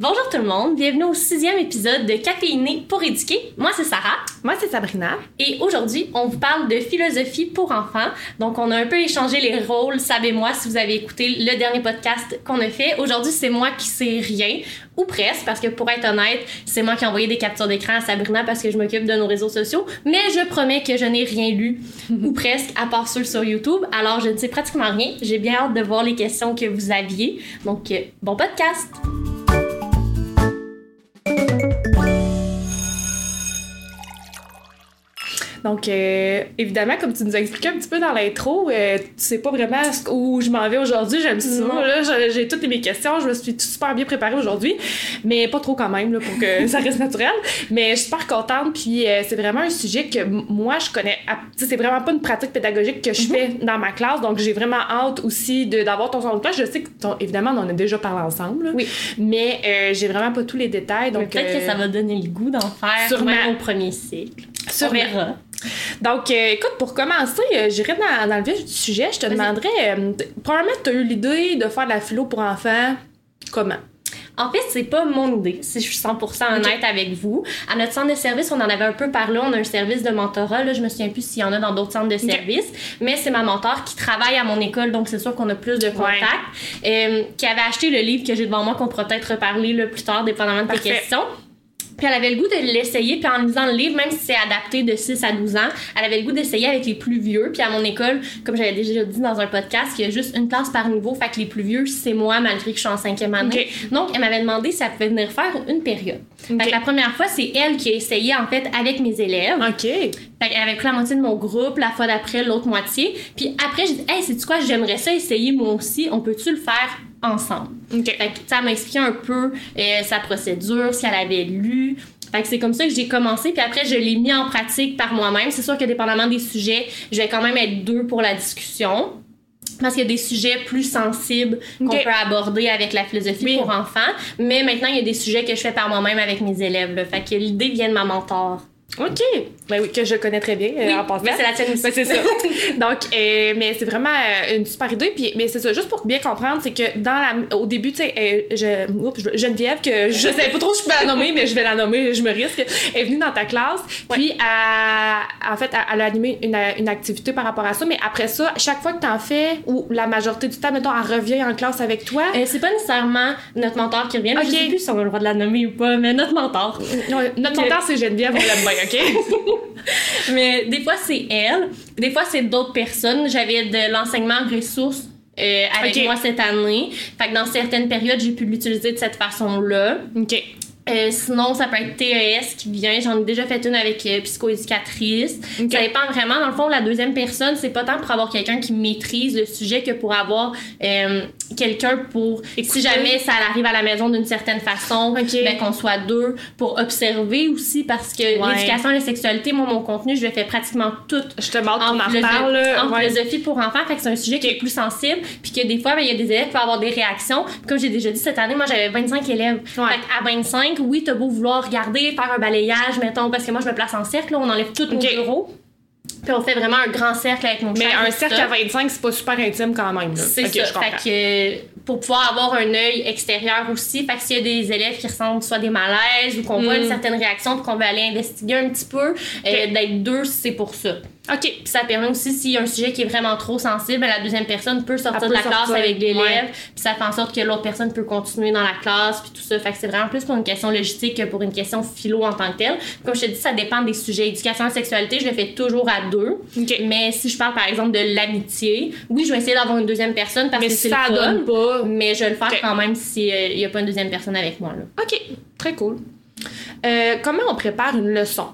Bonjour tout le monde, bienvenue au sixième épisode de Caféiné pour éduquer. Moi c'est Sarah. Moi c'est Sabrina. Et aujourd'hui, on vous parle de philosophie pour enfants. Donc on a un peu échangé les rôles, savez-moi si vous avez écouté le dernier podcast qu'on a fait. Aujourd'hui c'est moi qui sais rien, ou presque, parce que pour être honnête, c'est moi qui ai envoyé des captures d'écran à Sabrina parce que je m'occupe de nos réseaux sociaux. Mais je promets que je n'ai rien lu, ou presque, à part ceux sur YouTube. Alors je ne sais pratiquement rien. J'ai bien hâte de voir les questions que vous aviez. Donc euh, bon podcast! Donc, euh, évidemment, comme tu nous as expliqué un petit peu dans l'intro, euh, tu sais pas vraiment où je m'en vais aujourd'hui. J'aime ça. Là, j'ai toutes mes questions. Je me suis super bien préparée aujourd'hui, mais pas trop quand même là, pour que ça reste naturel. Mais je suis super contente. Puis, euh, c'est vraiment un sujet que moi, je connais. C'est vraiment pas une pratique pédagogique que je mm-hmm. fais dans ma classe. Donc, j'ai vraiment hâte aussi d'avoir ton son de classe. Je sais que, évidemment, on en a déjà parlé ensemble. Oui. Mais j'ai vraiment pas tous les détails. Donc, peut-être que ça va donner le goût d'en faire sûrement au premier cycle. Sur verra. Donc, euh, écoute, pour commencer, euh, j'irai dans, le vif du sujet. Je te demanderais, euh, probablement, tu as eu l'idée de faire de la philo pour enfants. Comment? En fait, c'est pas mon idée, si je suis 100% honnête avec vous. À notre centre de service, on en avait un peu parlé, on a un service de mentorat, là, je me souviens plus s'il y en a dans d'autres centres de service, mais c'est ma mentor qui travaille à mon école, donc c'est sûr qu'on a plus de contacts, qui avait acheté le livre que j'ai devant moi, qu'on pourra peut-être reparler là, plus tard, dépendamment de tes questions. Puis elle avait le goût de l'essayer, puis en lisant le livre, même si c'est adapté de 6 à 12 ans, elle avait le goût d'essayer avec les plus vieux. Puis à mon école, comme j'avais déjà dit dans un podcast, il y a juste une classe par niveau, fait que les plus vieux, c'est moi, malgré que je suis en cinquième année. Donc, elle m'avait demandé si elle pouvait venir faire une période. Fait que la première fois, c'est elle qui a essayé, en fait, avec mes élèves. OK. Fait qu'elle avait pris la moitié de mon groupe, la fois d'après, l'autre moitié. Puis après, j'ai dit, hey, c'est quoi, j'aimerais ça essayer moi aussi, on peut-tu le faire ensemble? OK. Fait que, ça m'a expliqué un peu euh, sa procédure, ce qu'elle avait lu. Fait que c'est comme ça que j'ai commencé, puis après je l'ai mis en pratique par moi-même. C'est sûr que dépendamment des sujets, je vais quand même être deux pour la discussion. Parce qu'il y a des sujets plus sensibles qu'on peut aborder avec la philosophie pour enfants. Mais maintenant, il y a des sujets que je fais par moi-même avec mes élèves. Là. Fait que l'idée vient de ma mentor. OK. Ben oui, que je connais très bien euh, en passant. c'est la tienne aussi. Ben, c'est ça. Donc, euh, mais c'est vraiment euh, une super idée. Puis, mais c'est ça, juste pour bien comprendre, c'est que dans la, au début, tu sais, je, oups, Geneviève, que je sais pas trop si je peux la nommer, mais je vais la nommer, je me risque, est venue dans ta classe. Puis, en fait, elle a animé une, une, activité par rapport à ça. Mais après ça, chaque fois que tu en fais, ou la majorité du temps, mettons, elle revient en classe avec toi. c'est pas nécessairement notre mentor qui revient. Okay. Je sais plus si on a le droit de la nommer ou pas, mais notre mentor. notre mentor, c'est Geneviève, on l'aime bien. Mais des fois, c'est elle. Des fois, c'est d'autres personnes. J'avais de l'enseignement ressources euh, avec moi cette année. Fait que dans certaines périodes, j'ai pu l'utiliser de cette façon-là. OK. Euh, sinon, ça peut être TES qui vient. J'en ai déjà fait une avec euh, psychoéducatrice. Ça dépend vraiment. Dans le fond, la deuxième personne, c'est pas tant pour avoir quelqu'un qui maîtrise le sujet que pour avoir euh, quelqu'un pour, si jamais ça arrive à la maison d'une certaine façon, ben, qu'on soit deux pour observer aussi parce que l'éducation et la sexualité, moi, mon contenu, je le fais pratiquement tout. Je te demande en, parle. En philosophie pour enfants. Fait que c'est un sujet qui est plus sensible. Puis que des fois, ben, il y a des élèves qui peuvent avoir des réactions. comme j'ai déjà dit cette année, moi, j'avais 25 élèves. Fait à 25, oui, t'as beau vouloir regarder, faire un balayage, mettons, parce que moi, je me place en cercle, on enlève tout mon bureau. Puis on fait vraiment un grand cercle avec mon Mais un cercle à 25, c'est pas super intime quand même. C'est ça. fait que pour pouvoir avoir un œil extérieur aussi, fait que s'il y a des élèves qui ressentent soit des malaises ou qu'on voit une mm. certaine réaction puis qu'on veut aller investiguer un petit peu, euh, d'être deux, c'est pour ça. OK. Puis ça permet aussi, s'il y a un sujet qui est vraiment trop sensible, la deuxième personne peut sortir de la classe avec l'élève, puis ça fait en sorte que l'autre personne peut continuer dans la classe, puis tout ça. Fait que c'est vraiment plus pour une question logistique que pour une question philo en tant que telle. Comme je te dis, ça dépend des sujets. Éducation et sexualité, je le fais toujours à deux. Mais si je parle, par exemple, de l'amitié, oui, je vais essayer d'avoir une deuxième personne parce que c'est ça le donne pas. Mais je vais le faire quand même s'il euh, n'y a pas une deuxième personne avec moi. Là. OK. Très cool. Euh, comment on prépare une leçon?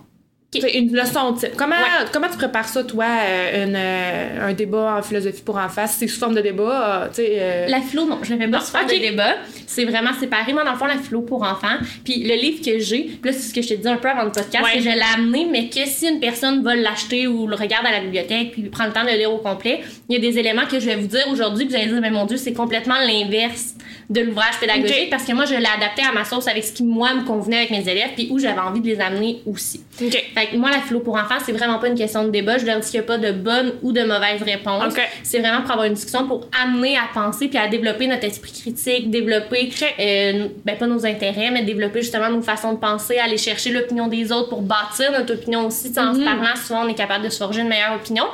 Une leçon type. Comment, comment tu prépares ça, toi, euh, une, euh, un débat en philosophie pour enfants? C'est sous forme de débat, euh, tu sais... La philo, non, je ne fais pas sous forme de débat. C'est vraiment séparé. Moi, dans le fond, la philo pour enfants. Puis le livre que j'ai, là, c'est ce que je te dis un peu avant le podcast, que je l'ai amené, mais que si une personne va l'acheter ou le regarde à la bibliothèque puis prend le temps de le lire au complet, il y a des éléments que je vais vous dire aujourd'hui, que vous allez dire, mais mon Dieu, c'est complètement l'inverse de l'ouvrage pédagogique parce que moi, je l'ai adapté à ma sauce avec ce qui, moi, me convenait avec mes élèves puis où j'avais envie de les amener aussi. OK. Fait que moi, la philo pour enfants, c'est vraiment pas une question de débat. Je leur dis qu'il n'y a pas de bonne ou de mauvaise réponse. Ok. C'est vraiment pour avoir une discussion, pour amener à penser puis à développer notre esprit critique, développer, euh, ben pas nos intérêts, mais développer justement nos façons de penser, aller chercher l'opinion des autres pour bâtir notre opinion aussi. Tu sais, En se Mhm. parlant, souvent, on est capable de se forger une meilleure opinion.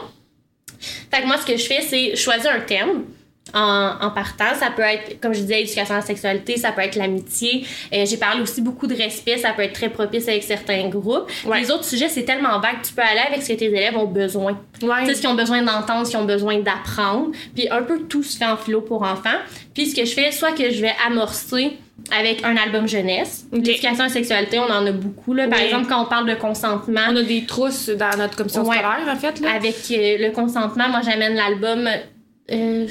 Fait que moi, ce que je fais, c'est choisir un thème. En, en partant, ça peut être, comme je disais, éducation à la sexualité, ça peut être l'amitié. Euh, J'ai parlé aussi beaucoup de respect, ça peut être très propice avec certains groupes. Ouais. Les autres sujets, c'est tellement vague, tu peux aller avec ce que tes élèves ont besoin. Ouais. Tu sais, ce qu'ils ont besoin d'entendre, ce qu'ils ont besoin d'apprendre. Puis un peu tout se fait en philo pour enfants. Puis ce que je fais, soit que je vais amorcer avec un album jeunesse. Ok. L'éducation à la sexualité, on en a beaucoup. Là. Par Oui. exemple, quand on parle de consentement, On a des trousses dans notre commission Ouais. scolaire, en fait. Là. avec euh, le consentement, moi j'amène l'album euh,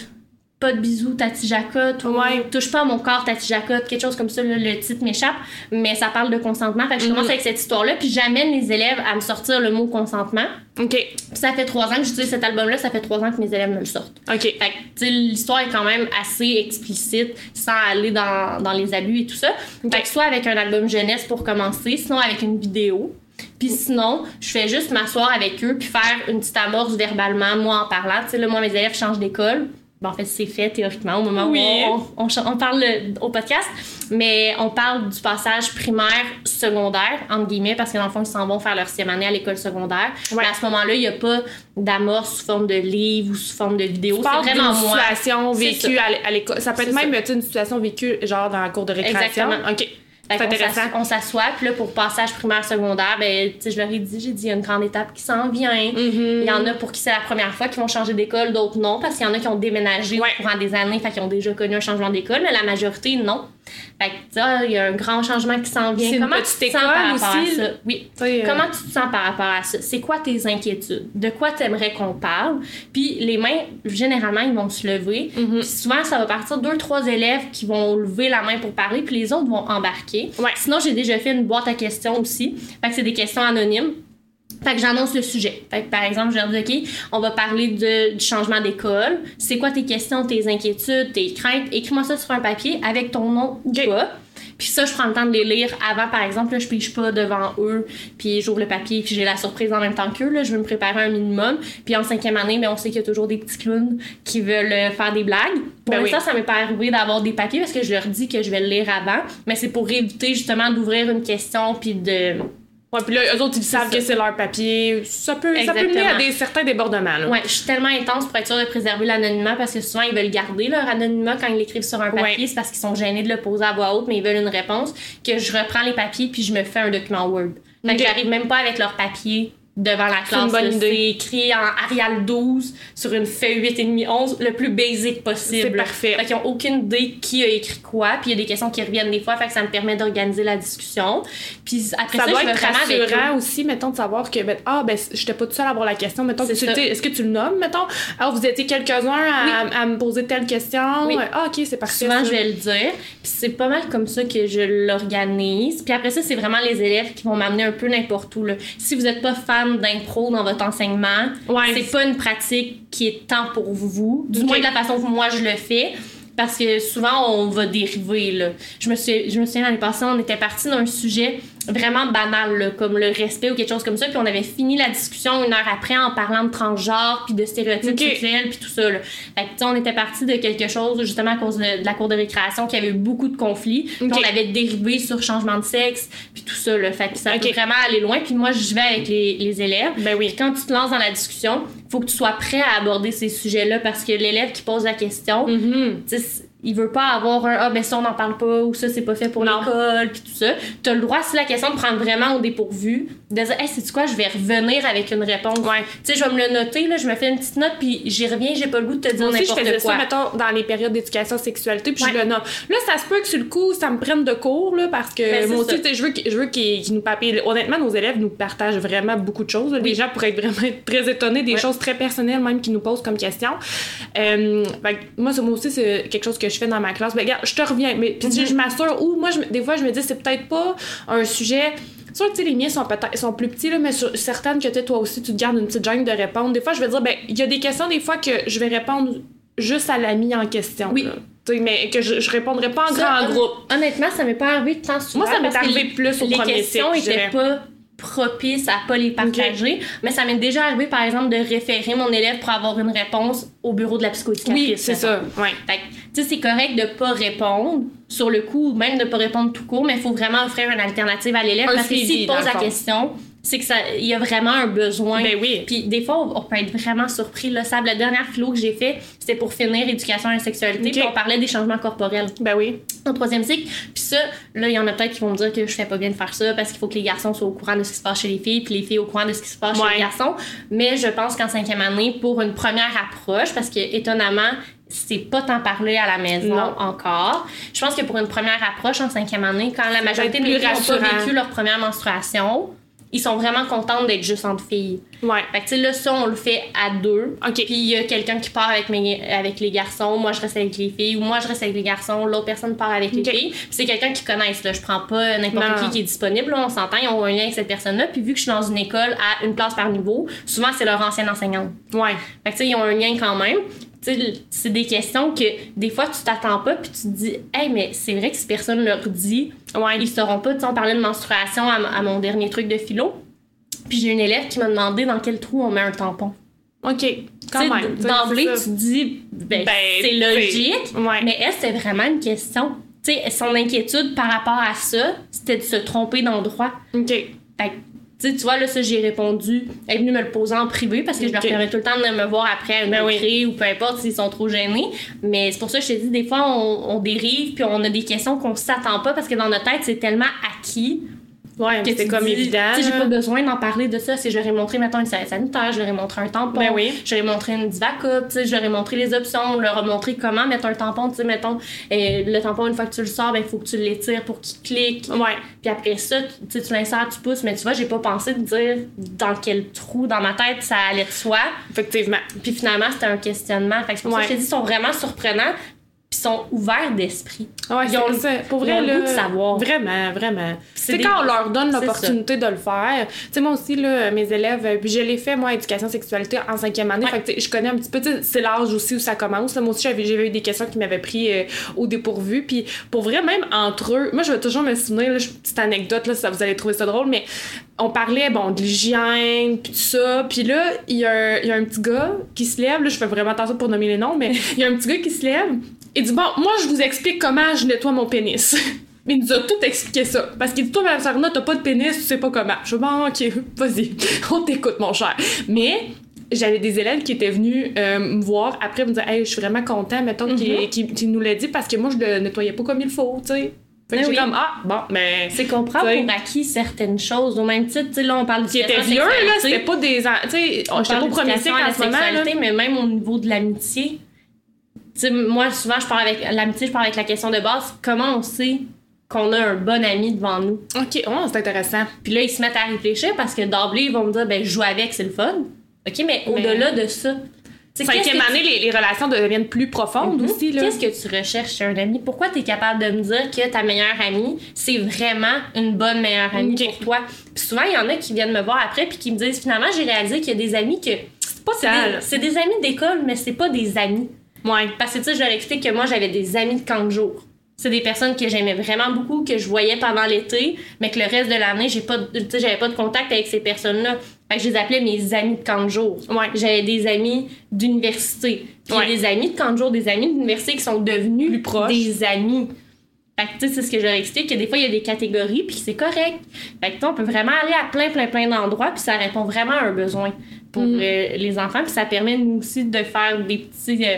Pas de bisous, Tati Jacotte, ou Ouais. Touche pas à mon corps, Tati Jacotte, quelque chose comme ça, là, le titre m'échappe, mais ça parle de consentement. Fait que je Mhm. commence avec cette histoire-là, puis j'amène les élèves à me sortir le mot consentement. OK. Puis ça fait trois ans que j'utilise cet album-là, ça fait trois ans que mes élèves me le sortent. OK. Fait que, l'histoire est quand même assez explicite, sans aller dans, dans les abus et tout ça. Fait que soit avec un album jeunesse pour commencer, sinon avec une vidéo. Puis sinon, je fais juste m'asseoir avec eux puis faire une petite amorce verbalement, moi en parlant. Tu sais, là, moi, mes élèves changent d'école. Bon, en fait, c'est fait théoriquement au moment Oui. où on, on, on parle le- au podcast. Mais on parle du passage primaire, secondaire, entre guillemets, parce que dans le fond, ils s'en vont faire leur sixième année à l'école secondaire. Ouais. Mais à ce moment-là, il n'y a pas d'amorce sous forme de livre ou sous forme de vidéo. C'est vraiment moi. situation vécue à l'é- à l'école. Ça peut être même sais, une situation vécue genre dans la cour de récréation. Exactement. OK. Fait C'est intéressant. On s'assoit, puis là, pour passage primaire, secondaire, ben, tu sais, je leur ai dit, j'ai dit, il y a une grande étape qui s'en vient. Mhm. Il y en a pour qui c'est la première fois qui vont changer d'école, d'autres non, parce qu'il y en a qui ont déménagé Ouais. au courant des années, fait qu'ils ont déjà connu un changement d'école, mais la majorité, non. Fait que, ça, il y a un grand changement qui s'en vient. Comment tu te sens par rapport aussi, à ça? Oui. Tu euh, Comment tu te sens par rapport à ça? C'est quoi tes inquiétudes? De quoi t'aimerais qu'on parle? Puis les mains, généralement, ils vont se lever. Mhm. Puis souvent, ça va partir deux, trois élèves qui vont lever la main pour parler, puis les autres vont embarquer. Ouais. Sinon, j'ai déjà fait une boîte à questions aussi. Fait que c'est des questions anonymes. Fait que j'annonce le sujet. Fait que par exemple, je leur dis, OK, on va parler de, du changement d'école. C'est quoi tes questions, tes inquiétudes, tes craintes? Écris-moi ça sur un papier avec ton nom ou OK. pas. Puis ça, je prends le temps de les lire avant, par exemple. Là, je pige pas devant eux, puis j'ouvre le papier, puis j'ai la surprise en même temps qu'eux. Là, je veux me préparer un minimum. Puis en cinquième année, ben, on sait qu'il y a toujours des petits clowns qui veulent euh, faire des blagues. Pour Ben oui. ça m'est pas arrivé d'avoir des papiers parce que je leur dis que je vais le lire avant. Mais c'est pour éviter justement d'ouvrir une question, puis de... Ouais, puis là, eux autres, ils savent que c'est leur papier. Ça peut, ça peut mener à des, certains débordements. Là. Ouais, je suis tellement intense pour être sûre de préserver l'anonymat parce que souvent ils veulent garder leur anonymat quand ils l'écrivent sur un papier, Ouais. c'est parce qu'ils sont gênés de le poser à voix haute, mais ils veulent une réponse que je reprends les papiers puis je me fais un document Word. Fait Ok. que j'arrive même pas avec leur papier devant la classe. C'est écrit en Arial 12 sur une feuille 8,5 11, le plus basic possible. C'est parfait. Fait qu'ils ont aucune idée qui a écrit quoi, puis il y a des questions qui reviennent des fois, fait que ça me permet d'organiser la discussion. Puis après ça, Ça doit je être rassurant aussi, mettons, de savoir que, ben, ah, ben, j'étais pas toute seule à avoir la question. Mettons, est-ce que tu le nommes, mettons? Alors, vous étiez quelques-uns à, à me poser telle question. Oui. Ah, ok, c'est parfait. Souvent, ça. je vais le dire. Puis c'est pas mal comme ça que je l'organise. Puis après ça, c'est vraiment les élèves qui vont m'amener un peu n'importe où. Là. Si vous n'êtes pas fan d'impro dans votre enseignement, Ouais. c'est pas une pratique qui est tant pour vous. Du moins de la façon que moi je le fais. Parce que souvent, on va dériver. Là. Je, me suis, je me souviens l'année passée, on était parti d'un sujet vraiment banal, là, comme le respect ou quelque chose comme ça. Puis on avait fini la discussion une heure après en parlant de transgenre, puis de stéréotypes Ok. sexuels, puis tout ça. Là. Fait que, on était parti de quelque chose, justement, à cause de, de la cour de récréation, qui avait eu beaucoup de conflits. Puis Ok. on avait dérivé sur changement de sexe, puis tout ça. Là. Fait que ça Ok. peut vraiment aller loin. Puis moi, je vais avec les, les élèves. Ben oui. Puis quand tu te lances dans la discussion, faut que tu sois prêt à aborder ces sujets-là parce que l'élève qui pose la question, tu sais, c- il veut pas avoir un ah ben ça on n'en parle pas ou ça c'est pas fait pour l'école puis tout ça tu as le droit si la question te prend vraiment au dépourvu de dire hey c'est quoi je vais revenir avec une réponse Ouais. tu sais je vais me le noter là je me fais une petite note puis j'y reviens j'ai pas le goût de te dire Moi aussi, je n'importe faisais quoi ça, mettons, dans les périodes d'éducation sexualité, puis Ouais. je le nomme. Là, ça se peut que sur le coup, ça me prenne de cours, là, parce que Ben, moi aussi, ça. tu sais, je veux qu'ils je veux qu'ils nous papillent. Honnêtement, nos élèves nous partagent vraiment beaucoup de choses. là. Les gens pourraient être vraiment très étonnés des Ouais. choses très personnelles, même, qu'ils nous posent comme question. Euh, que moi, moi aussi, c'est quelque chose que je fais dans ma classe. Ben, regarde, je te reviens, mais puis Mhm. je m'assure, ou moi, je, des fois, je me dis, c'est peut-être pas un sujet. Sûr que les miens sont peut-être sont plus petits, là, mais sur certaines que tu sais, toi aussi, tu te gardes une petite jungle de répondre. Des fois, je vais dire, ben, il y a des questions, des fois, que je vais répondre juste à l'ami en question. Oui. là. Mais que je, je répondrais pas en Ça, grand hon- groupe. Honnêtement, ça m'est pas arrivé tant souvent. Moi, ça m'est arrivé plus au les premier cycle, pas propices à pas les partager. Mais ça m'est déjà arrivé, par exemple, de référer mon élève pour avoir une réponse au bureau de la psychoéducatrice. Oui, c'est ça. Ouais. Fait que, tu sais, c'est correct de pas répondre sur le coup, ou même de pas répondre tout court, mais il faut vraiment offrir une alternative à l'élève parce que s'il pose la fond. question, c'est que ça, il y a vraiment un besoin. Ben oui. Puis des fois, on peut être vraiment surpris. Là, Sab, la dernière philo que j'ai fait, c'était pour finir éducation à la sexualité, Ok. puis on parlait des changements corporels Ben oui. au troisième cycle. Puis ça, là, il y en a peut-être qui vont me dire que je fais pas bien de faire ça parce qu'il faut que les garçons soient au courant de ce qui se passe chez les filles, puis les filles au courant de ce qui se passe chez Ouais. les garçons. Mais je pense qu'en cinquième année, pour une première approche, parce que étonnamment, c'est pas tant parlé à la maison Non. encore. Je pense que pour une première approche en cinquième année, quand la majorité des filles n'ont pas vécu leur première menstruation, ils sont vraiment contents d'être juste entre filles. Ouais. Fait que, tu sais, là, ça, on le fait à deux. OK. Puis il y a quelqu'un qui part avec, mes, avec les garçons, moi je reste avec les filles, ou moi je reste avec les garçons, l'autre personne part avec les filles. Puis c'est quelqu'un qui connaisse, là. Je prends pas n'importe qui qui est disponible, là, on s'entend, ils ont un lien avec cette personne-là. Puis vu que je suis dans une école à une classe par niveau, souvent c'est leur ancienne enseignante. Ouais. Fait que, tu sais, ils ont un lien quand même. C'est des questions que des fois tu t'attends pas, puis tu te dis, hey, mais c'est vrai que si personne leur dit, Ouais. ils sauront pas. Tu sais, on parlait de menstruation à, à mon dernier truc de philo. Puis j'ai une élève qui m'a demandé dans quel trou on met un tampon. OK. Quand même. D'emblée, c'est tu te dis, ben, Ben, c'est logique. Ouais. Mais elle, c'était vraiment une question. Tu sais, son inquiétude par rapport à ça, c'était de se tromper d'endroit. OK. Fait que, tu vois, là, ça, j'ai répondu. Elle est venue me le poser en privé parce que je leur permets tout le temps de me voir après à une Ben oui. ou peu importe s'ils sont trop gênés. Mais c'est pour ça que je te dis, des fois, on, on dérive puis on a des questions qu'on s'attend pas parce que dans notre tête, c'est tellement acquis Ouais, tu comme dis, évident. Tu j'ai pas besoin d'en parler de ça. Si ai montré, mettons, une serviette sanitaire, ai montré un tampon, Ben oui. ai montré une divacup, tu sais, ai montré les options, leur montré comment mettre un tampon, tu sais, mettons, euh, le tampon, une fois que tu le sors, ben, il faut que tu l'étires pour qu'il clique. Ouais. Puis après ça, tu tu l'insères, tu pousses, mais tu vois, j'ai pas pensé de dire dans quel trou dans ma tête ça allait de soi. Effectivement. Puis finalement, c'était un questionnement. Fait que c'est pour ça que je te dis, ils sont vraiment surprenants, puis ils sont ouverts d'esprit. Ouais, Ils ont ça. Pour ils ont vrai, le goût de savoir. Vraiment, vraiment. c'est des- quand on leur donne l'opportunité de le faire. Tu sais, moi aussi, là, mes élèves, euh, puis je l'ai fait, moi, éducation sexualité en cinquième année. Ouais. Fait que, je connais un petit peu, c'est l'âge aussi où ça commence. là. Moi aussi, j'avais, eu des questions qui m'avaient pris euh, au dépourvu. Puis pour vrai, même entre eux, moi, je vais toujours me souvenir, là, petite anecdote, là, ça vous allez trouver ça drôle, mais on parlait, bon, de l'hygiène, puis tout ça. Puis là, il y, a un- il y a un petit gars qui se lève, là, je fais vraiment attention pour nommer les noms, mais il y a un petit gars qui se lève et dit, bon, moi, je vous explique comment je nettoie mon pénis. Il nous a tout expliqué ça. Parce qu'il dit, toi, Mme Sarna, t'as pas de pénis, tu sais pas comment. Je dis, bon, ok, vas-y, on t'écoute, mon cher. Mais j'avais des élèves qui étaient venus euh, me voir après me dire, hey, je suis vraiment content, mettons, qu'il qu'il- qu'il nous l'a dit parce que moi, je le nettoyais pas comme il faut, tu sais. Fait que Ben oui. comme, ah, bon, mais. C'est qu'on prend pour acquis certaines choses. Au même titre, tu sais, là, on parle Qui était vieux, là, c'était pas des. Tu sais, j'étais pas au premier cycle en ce moment, là. mais même au niveau de l'amitié. Sais, moi, souvent, je parle avec l'amitié, je parle avec la question de base. Comment on sait qu'on a un bon ami devant nous? Ok, oh, c'est intéressant. Puis là, ils se mettent à réfléchir parce que d'emblée, ils vont me dire, ben, je joue avec, c'est le fun. OK, mais au-delà de ça, Cinquième année, les, les relations deviennent plus profondes Mhm. aussi, là. Qu'est-ce que tu recherches chez un ami? Pourquoi tu es capable de me dire que ta meilleure amie, c'est vraiment une bonne meilleure amie pour toi? Puis souvent, il y en a qui viennent me voir après puis qui me disent finalement, j'ai réalisé qu'il y a des amis que. C'est pas ça, des, des amis d'école, mais c'est pas des amis. Ouais. Parce que tu sais, je leur explique que moi, j'avais des amis de camp de jour. C'est des personnes que j'aimais vraiment beaucoup, que je voyais pendant l'été, mais que le reste de l'année, j'ai pas, j'avais pas de contact avec ces personnes-là. Fait que je les appelais mes amis de camp de jour. Ouais. J'avais des amis d'université. A Ouais. des amis de camp de jour, des amis d'université qui sont devenus Plus proches. des amis. Fait que, tu sais, c'est ce que je leur explique, que des fois, il y a des catégories, puis c'est correct. Fait que, tu sais, on peut vraiment aller à plein, plein, plein d'endroits, puis ça répond vraiment à un besoin pour Mm. euh, les enfants, puis ça permet, nous aussi, de faire des petits, euh,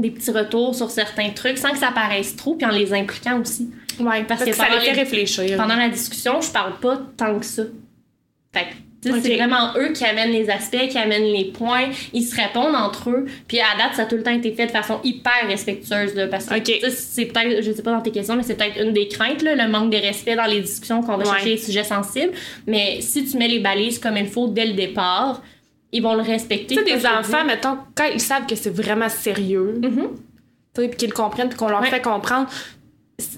des petits retours sur certains trucs sans que ça paraisse trop, puis en les impliquant aussi. Ouais, parce, Parce que, que ça les fait réfléchir. Pendant la discussion, je parle pas tant que ça. Fait que, tu sais, Ok. c'est vraiment eux qui amènent les aspects, qui amènent les points. Ils se répondent entre eux. Puis à date, ça a tout le temps été fait de façon hyper respectueuse. Là, parce que Ok. tu sais, c'est peut-être, je sais pas dans tes questions, mais c'est peut-être une des craintes, là, le manque de respect dans les discussions qu'on va Ouais. chercher les sujets sensibles. Mais si tu mets les balises comme il faut dès le départ, ils vont le respecter. Tu sais, des enfants, mettons, quand ils savent que c'est vraiment sérieux, Mhm. tu sais, puis qu'ils le comprennent, puis qu'on leur Ouais. fait comprendre,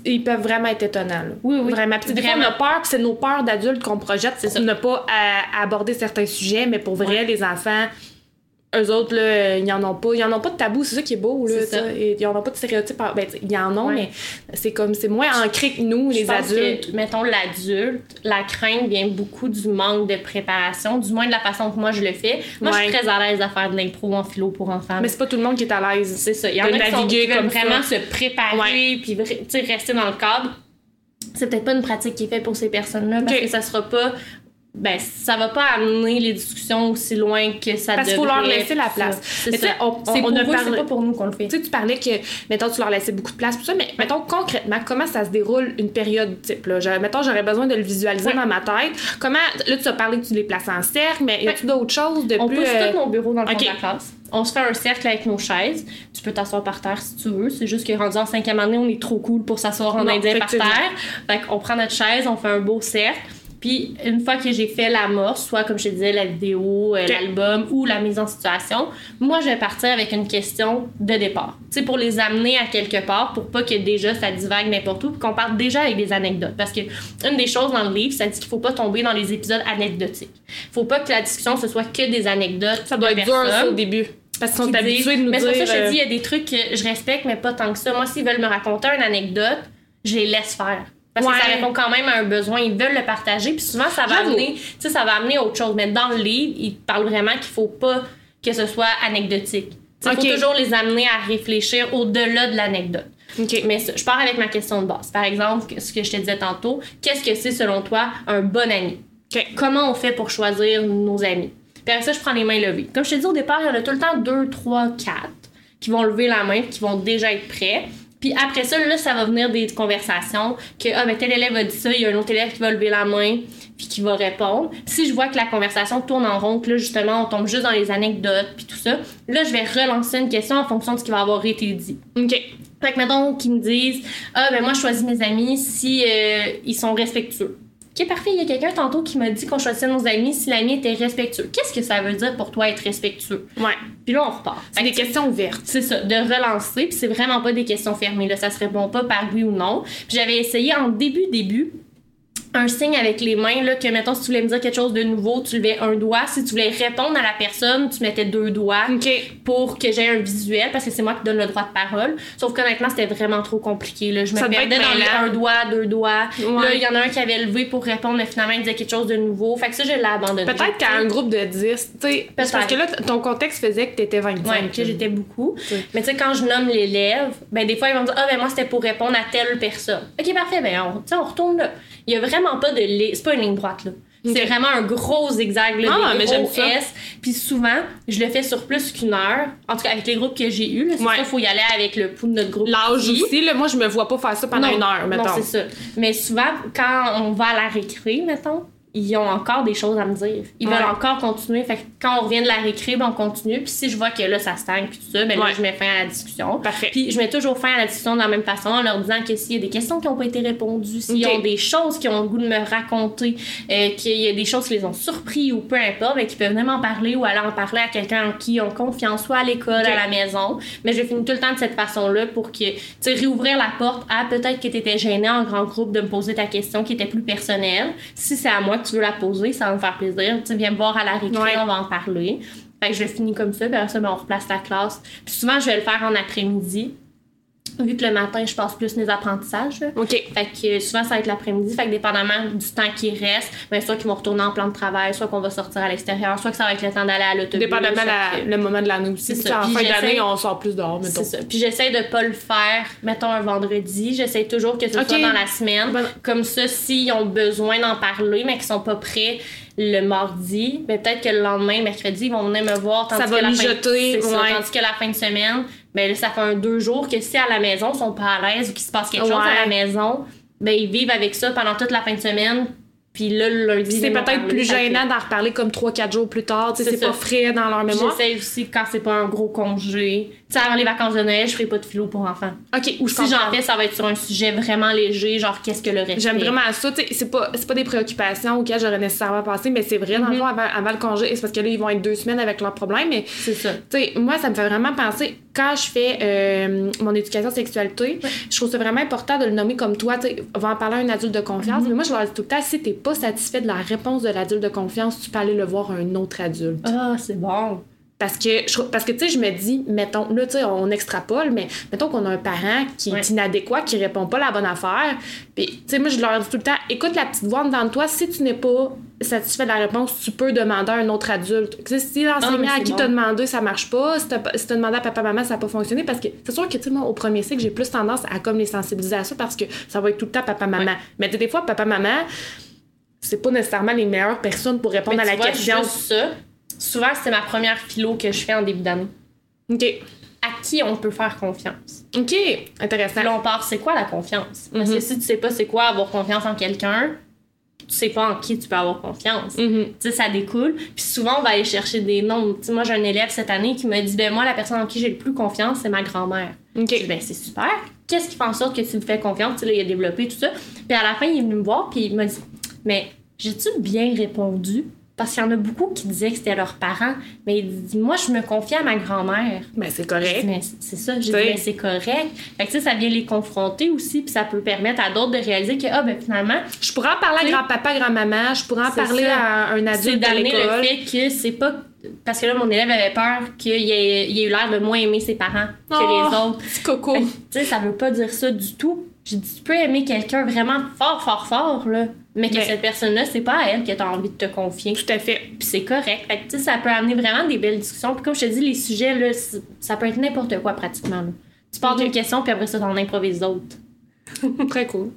ils peuvent vraiment être étonnants. là. Oui, oui. Vraiment. Puis des fois, on a peur, c'est nos peurs d'adultes qu'on projette C'est pour ça. ne pas à- aborder certains sujets, mais pour vrai, Ouais. les enfants, eux autres, là, ils en ont pas. Ils en ont pas de tabou, c'est ça qui est beau, là. Ça. Et ils en ont pas de stéréotypes. Ben, ils en ont, Ouais. mais c'est comme, c'est moins ancré que nous, Je les adultes. que, mettons, l'adulte, la crainte vient beaucoup du manque de préparation, du moins de la façon que moi je le fais. Moi, je suis très à l'aise à faire de l'impro en philo pour enfants. Mais c'est pas tout le monde qui est à l'aise. c'est ça. Il y en a qui, sont, naviguer qui comme vraiment ça. se préparer puis rester dans le cadre. C'est peut-être pas une pratique qui est faite pour ces personnes-là parce Ok. que ça sera pas. Ben, ça va pas amener les discussions aussi loin que ça Parce qu'il faut leur laisser la tout place. C'est ça. on- on pour parlé- c'est pas pour nous qu'on le fait. Tu sais, tu parlais que, mettons, tu leur laissais beaucoup de place, tout ça, mais mettons concrètement, comment ça se déroule une période type? Là? Mettons, j'aurais besoin de le visualiser Ouais. dans ma tête. Comment, là, tu as parlé que tu les places en cercle, mais y a-tu d'autres choses de On plus. pousse euh, tous nos bureaux dans le fond ok. de la classe. On se fait un cercle avec nos chaises. Tu peux t'asseoir par terre si tu veux. C'est juste que rendu en cinquième année, on est trop cool pour s'asseoir en Non, indien par terre. Fait qu'on prend notre chaise, on fait un beau cercle. Puis une fois que j'ai fait l'amorce, soit comme je te disais, la vidéo, euh, l'album ou la mise en situation, moi je vais partir avec une question de départ. Tu sais, pour les amener à quelque part, pour pas que déjà ça divague n'importe où, puis qu'on parte déjà avec des anecdotes. Parce que une des choses dans le livre, ça dit qu'il faut pas tomber dans les épisodes anecdotiques. Faut pas que la discussion ce soit que des anecdotes. Ça doit être dur, ça, au début. Parce qu'ils sont habitués de nous mais dire. c'est pour ça que je euh, te dis, il y a des trucs que je respecte, mais pas tant que ça. Moi, s'ils veulent me raconter une anecdote, je les laisse faire. Parce que ça répond quand même à un besoin. Ils veulent le partager. Puis souvent, ça va amener, tu sais, ça va amener autre chose. Mais dans le livre, ils parlent vraiment qu'il faut pas que ce soit anecdotique. Il faut toujours les amener à réfléchir au-delà de l'anecdote. OK. Mais je pars avec ma question de base. Par exemple, ce que je te disais tantôt, qu'est-ce que c'est selon toi un bon ami? OK. comment on fait pour choisir nos amis? Puis après ça, je prends les mains levées. Comme je te dis au départ, il y en a tout le temps deux, trois, quatre qui vont lever la main, qui vont déjà être prêts. Puis après ça, là, ça va venir des conversations que, ah, ben, tel élève a dit ça, il y a un autre élève qui va lever la main, puis qui va répondre. Puis si je vois que la conversation tourne en rond, que là, justement, on tombe juste dans les anecdotes, puis tout ça, là, je vais relancer une question en fonction de ce qui va avoir été dit. OK. Fait que, mettons, qu'ils me disent Ah, ben moi, je choisis mes amis si euh, ils sont respectueux. Ok, parfait. Il y a quelqu'un tantôt qui m'a dit qu'on choisissait nos amis si l'ami était respectueux. Qu'est-ce que ça veut dire pour toi être respectueux? Ouais. Puis là, on repart. C'est des questions ouvertes. C'est ça, de relancer, puis c'est vraiment pas des questions fermées. Là, ça se répond pas par oui ou non. Puis j'avais essayé en début, début, un signe avec les mains, là, que mettons, si tu voulais me dire quelque chose de nouveau, tu levais un doigt. Si tu voulais répondre à la personne, tu mettais deux doigts OK. pour que j'aie un visuel parce que c'est moi qui donne le droit de parole. Sauf qu'honnêtement, c'était vraiment trop compliqué. Là. Je me Ça perdais dans les un doigt, deux doigts. Ouais. Là, il y en a un qui avait levé pour répondre, mais finalement, il disait quelque chose de nouveau. Fait que ça, je l'ai abandonné. Peut-être qu'à un groupe de 10, tu sais. Parce que là, ton contexte faisait que t'étais 25. Ouais, que j'étais beaucoup. Mais tu sais, quand je nomme l'élève, ben des fois, ils vont me dire Ah, ben moi, c'était pour répondre à telle personne. Ok, parfait, ben on, on retourne là. Il y a vraiment pas de. li- C'est pas une ligne droite, là. C'est vraiment un gros zigzag, là, Ah, des mais gros. S. Puis souvent, je le fais sur plus qu'une heure. En tout cas, avec les groupes que j'ai eus, c'est Ouais. ça, faut y aller avec le pouls de notre groupe. L'âge aussi, là, moi, je me vois pas faire ça pendant Non, une heure, mettons. Non, c'est ça. Mais souvent, quand on va à la récré, mettons, ils ont encore des choses à me dire. Ils Ouais. veulent encore continuer. Fait que quand on revient de la récré, ben, on continue. Puis si je vois que là, ça stagne, puis tout ça, ben là, Ouais. je mets fin à la discussion. Parfait. Puis je mets toujours fin à la discussion de la même façon en leur disant que s'il y a des questions qui n'ont pas été répondues, s'ils Ok. ont des choses qui ont le goût de me raconter, euh, qu'il y a des choses qui les ont surpris ou peu importe, ben, qu'ils peuvent venir m'en parler ou aller en parler à quelqu'un en qui ils ont confiance, soit à l'école, à la maison. Mais je finis tout le temps de cette façon-là pour que, tu sais, réouvrir la porte à peut-être que tu étais gêné en grand groupe de me poser ta question qui était plus personnelle. Si c'est à moi que tu veux la poser, ça va me faire plaisir. Tu viens me voir à la récré, Ouais. on va en parler. Fait que je finis comme ça, puis après ça, ben, on replace la classe. Puis souvent, je vais le faire en après-midi. Vu que le matin, je passe plus mes apprentissages. là. OK. Fait que euh, souvent, ça va être l'après-midi. Fait que dépendamment du temps qui reste, ben, soit qu'ils vont retourner en plan de travail, soit qu'on va sortir à l'extérieur, soit que ça va être le temps d'aller à l'autobus. Dépendamment soit la- que- le moment de l'année aussi. Ça. En Puis fin d'année, on sort plus dehors, mettons. C'est ça. Puis j'essaie de pas le faire, mettons, un vendredi. J'essaie toujours que ce soit dans la semaine. Bon. Comme ça, s'ils ont besoin d'en parler, mais qu'ils sont pas prêts le mardi, ben peut-être que le lendemain, le mercredi, ils vont venir me voir. Tandis Ça va que la mijoter, fin, ça. ouais. Tandis que la fin de semaine, ben là, ça fait un deux jours que si à la maison, ils sont pas à l'aise ou qu'il se passe quelque chose à la maison, ben ils vivent avec ça pendant toute la fin de semaine. Puis là, le lundi, c'est peut-être plus gênant d'en reparler comme 3-4 jours plus tard. C'est pas frais dans leur mémoire. J'essaie aussi, quand c'est pas un gros congé, sais, avant les vacances de Noël, je ferai pas de philo pour enfants. OK. Ou si j'en fais, ça va être sur un sujet vraiment léger, genre qu'est-ce que le respect. J'aime vraiment ça. tu sais, C'est pas, pas des préoccupations auxquelles j'aurais nécessairement pensé, mais c'est vrai, dans le Mhm. fond, avant, avant le congé. C'est parce que là, ils vont être deux semaines avec leurs problèmes. Mais C'est ça. tu sais, moi, ça me fait vraiment penser, quand je fais euh, mon éducation sexualité, je trouve ça vraiment important de le nommer comme toi. Tu va en parler à un adulte de confiance. Mais moi, je leur dis tout le temps, si t'es pas satisfait de la réponse de l'adulte de confiance, tu peux aller le voir un autre adulte. Ah, c'est bon. Parce que, je- parce que tu sais, je me dis, mettons, là, tu sais, on extrapole, mais mettons qu'on a un parent qui est inadéquat, qui répond pas la bonne affaire. Puis, tu sais, moi, je leur dis tout le temps, écoute la petite voix dans toi, si tu n'es pas satisfait de la réponse, tu peux demander à un autre adulte. Tu sais, si Ah, l'enseignant à qui bon. t'a demandé, ça marche pas, si t'as si t'as demandé à papa-maman, ça n'a pas fonctionné, parce que c'est sûr que, tu sais, moi, au premier cycle, j'ai plus tendance à comme les sensibiliser à ça, parce que ça va être tout le temps papa-maman. Ouais. Mais tu sais, des fois, papa-maman, c'est pas nécessairement les meilleures personnes pour répondre Mais à la vois, question. juste ça, souvent, c'est ma première philo que je fais en début d'année. OK. À qui on peut faire confiance? OK. Intéressant. Là, on part, c'est quoi la confiance? Parce Mhm. que si tu sais pas c'est quoi avoir confiance en quelqu'un, tu sais pas en qui tu peux avoir confiance. Mhm. Tu sais, ça découle. Puis souvent, on va aller chercher des noms. Tu sais, moi, j'ai un élève cette année qui m'a dit, ben moi, la personne en qui j'ai le plus confiance, c'est ma grand-mère. OK. Je dis, ben c'est super. Qu'est-ce qui fait en sorte que tu lui fais confiance? Tu sais, là, il a développé tout ça. Puis à la fin, il est venu me voir, puis il m'a dit, mais j'ai-tu bien répondu? Parce qu'il y en a beaucoup qui disaient que c'était leurs parents. Mais il dit, moi, je me confie à ma grand-mère. Ben, c'est Je correct. mais c'est ça, j'ai dit, c'est correct. Fait que, sais, ça vient les confronter aussi, puis ça peut permettre à d'autres de réaliser que, ah, ben, finalement, Je pourrais en parler à grand-papa, grand-maman, je pourrais en c'est parler ça. à un c'est adulte de l'école. le fait que c'est pas. Parce que là, mon élève avait peur qu'il ait, eu l'air de moins aimer ses parents que Oh. les autres. Petit coco. Tu sais, ça veut pas dire ça du tout. J'ai dit, tu peux aimer quelqu'un vraiment fort, fort, fort, là. Mais que Mais- cette personne-là, c'est pas à elle que t'as envie de te confier. Tout à fait. Puis c'est correct. Fait que, tu ça peut amener vraiment des belles discussions. Puis comme je te dis, les sujets, là, ça peut être n'importe quoi pratiquement. là. Tu pars Ok. d'une question, puis après ça, t'en improvises d'autres. Très cool.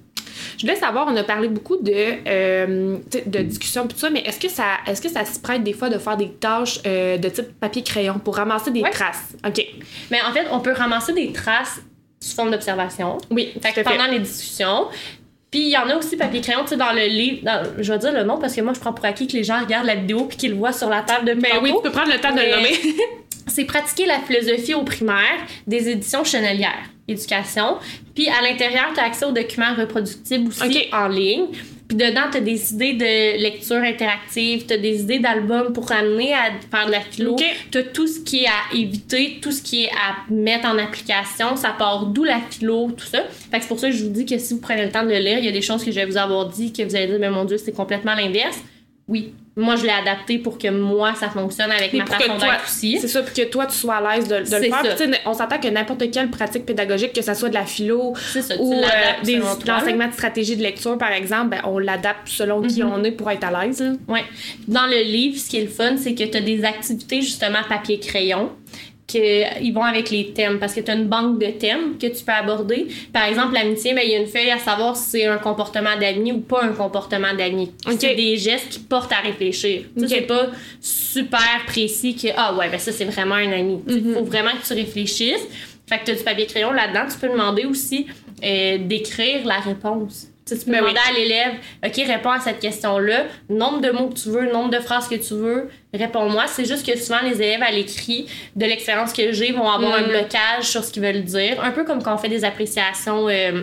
Je voulais savoir, on a parlé beaucoup de, euh, tu de discussion puis tout ça, mais est-ce que ça est-ce que ça se prête des fois de faire des tâches euh, de type papier-crayon pour ramasser des Ouais. traces? OK. Mais en fait, on peut ramasser des traces sous forme d'observation. Oui, Fait que fait. pendant les discussions. Puis il y en a aussi papier-crayon, tu sais, dans le livre. dans- je vais dire le nom parce que moi, je prends pour acquis que les gens regardent la vidéo puis qu'ils le voient sur la table de Ben oui, tu peux prendre le temps de le nommer. c'est pratiquer la philosophie au primaire des éditions Chenelière, éducation. Puis à l'intérieur, tu as accès aux documents reproductibles aussi en ligne. Puis dedans, tu as des idées de lecture interactive, tu as des idées d'albums pour amener à faire de la philo. Ok. Tu as tout ce qui est à éviter, tout ce qui est à mettre en application. Ça part d'où la philo, tout ça. Fait que c'est pour ça que je vous dis que si vous prenez le temps de le lire, il y a des choses que je vais vous avoir dit que vous allez dire, mais mon Dieu, c'est complètement l'inverse. Oui, moi, je l'ai adapté pour que moi, ça fonctionne avec Et ma façon d'être aussi. c'est ça, puis que toi, tu sois à l'aise de, de le faire. ça. Puis, on s'entend que n'importe quelle pratique pédagogique, que ce soit de la philo ça, ou euh, des, de toi. l'enseignement de stratégie de lecture, par exemple, ben, on l'adapte selon qui Mhm. on est pour être à l'aise. là. Ouais. Dans le livre, ce qui est le fun, c'est que tu as des activités justement papier-crayon qu'ils vont avec les thèmes parce que tu as une banque de thèmes que tu peux aborder. Par exemple, l'amitié, ben, il y a une feuille à savoir si c'est un comportement d'ami ou pas un comportement d'ami. Ok. C'est des gestes qui portent à réfléchir. Tu sais, Ok. C'est pas super précis que ah ouais, ben ça c'est vraiment un ami. Il Mhm. faut vraiment que tu réfléchisses. Fait que tu as du papier-crayon là-dedans. Tu peux demander aussi euh, d'écrire la réponse. Tu tu peux Ben demander oui. à l'élève, OK, réponds à cette question-là, nombre de mots que tu veux, nombre de phrases que tu veux, réponds-moi. C'est juste que souvent, les élèves à l'écrit, de l'expérience que j'ai, vont avoir Mm. un blocage sur ce qu'ils veulent dire. Un peu comme quand on fait des appréciations euh,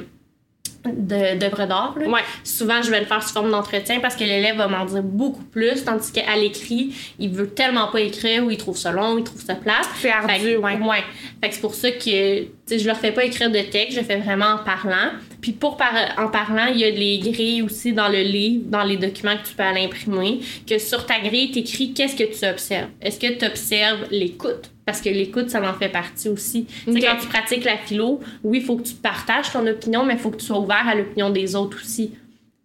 de- d'œuvres d'art. là. Ouais. Souvent, je vais le faire sous forme d'entretien parce que l'élève va m'en dire beaucoup plus, tandis qu'à l'écrit, il veut tellement pas écrire ou il trouve ça long, il trouve ça plate. C'est ardu, Fait ouais. ouais. Fait que c'est pour ça que je leur fais pas écrire de texte, je fais vraiment en parlant. Puis pour par- en parlant, il y a les grilles aussi dans le livre, dans les documents que tu peux aller imprimer, que sur ta grille, t'écris qu'est-ce que tu observes. Est-ce que tu observes l'écoute? Parce que l'écoute, ça en fait partie aussi. Tu sais, quand tu pratiques la philo, oui, il faut que tu partages ton opinion, mais il faut que tu sois ouvert à l'opinion des autres aussi.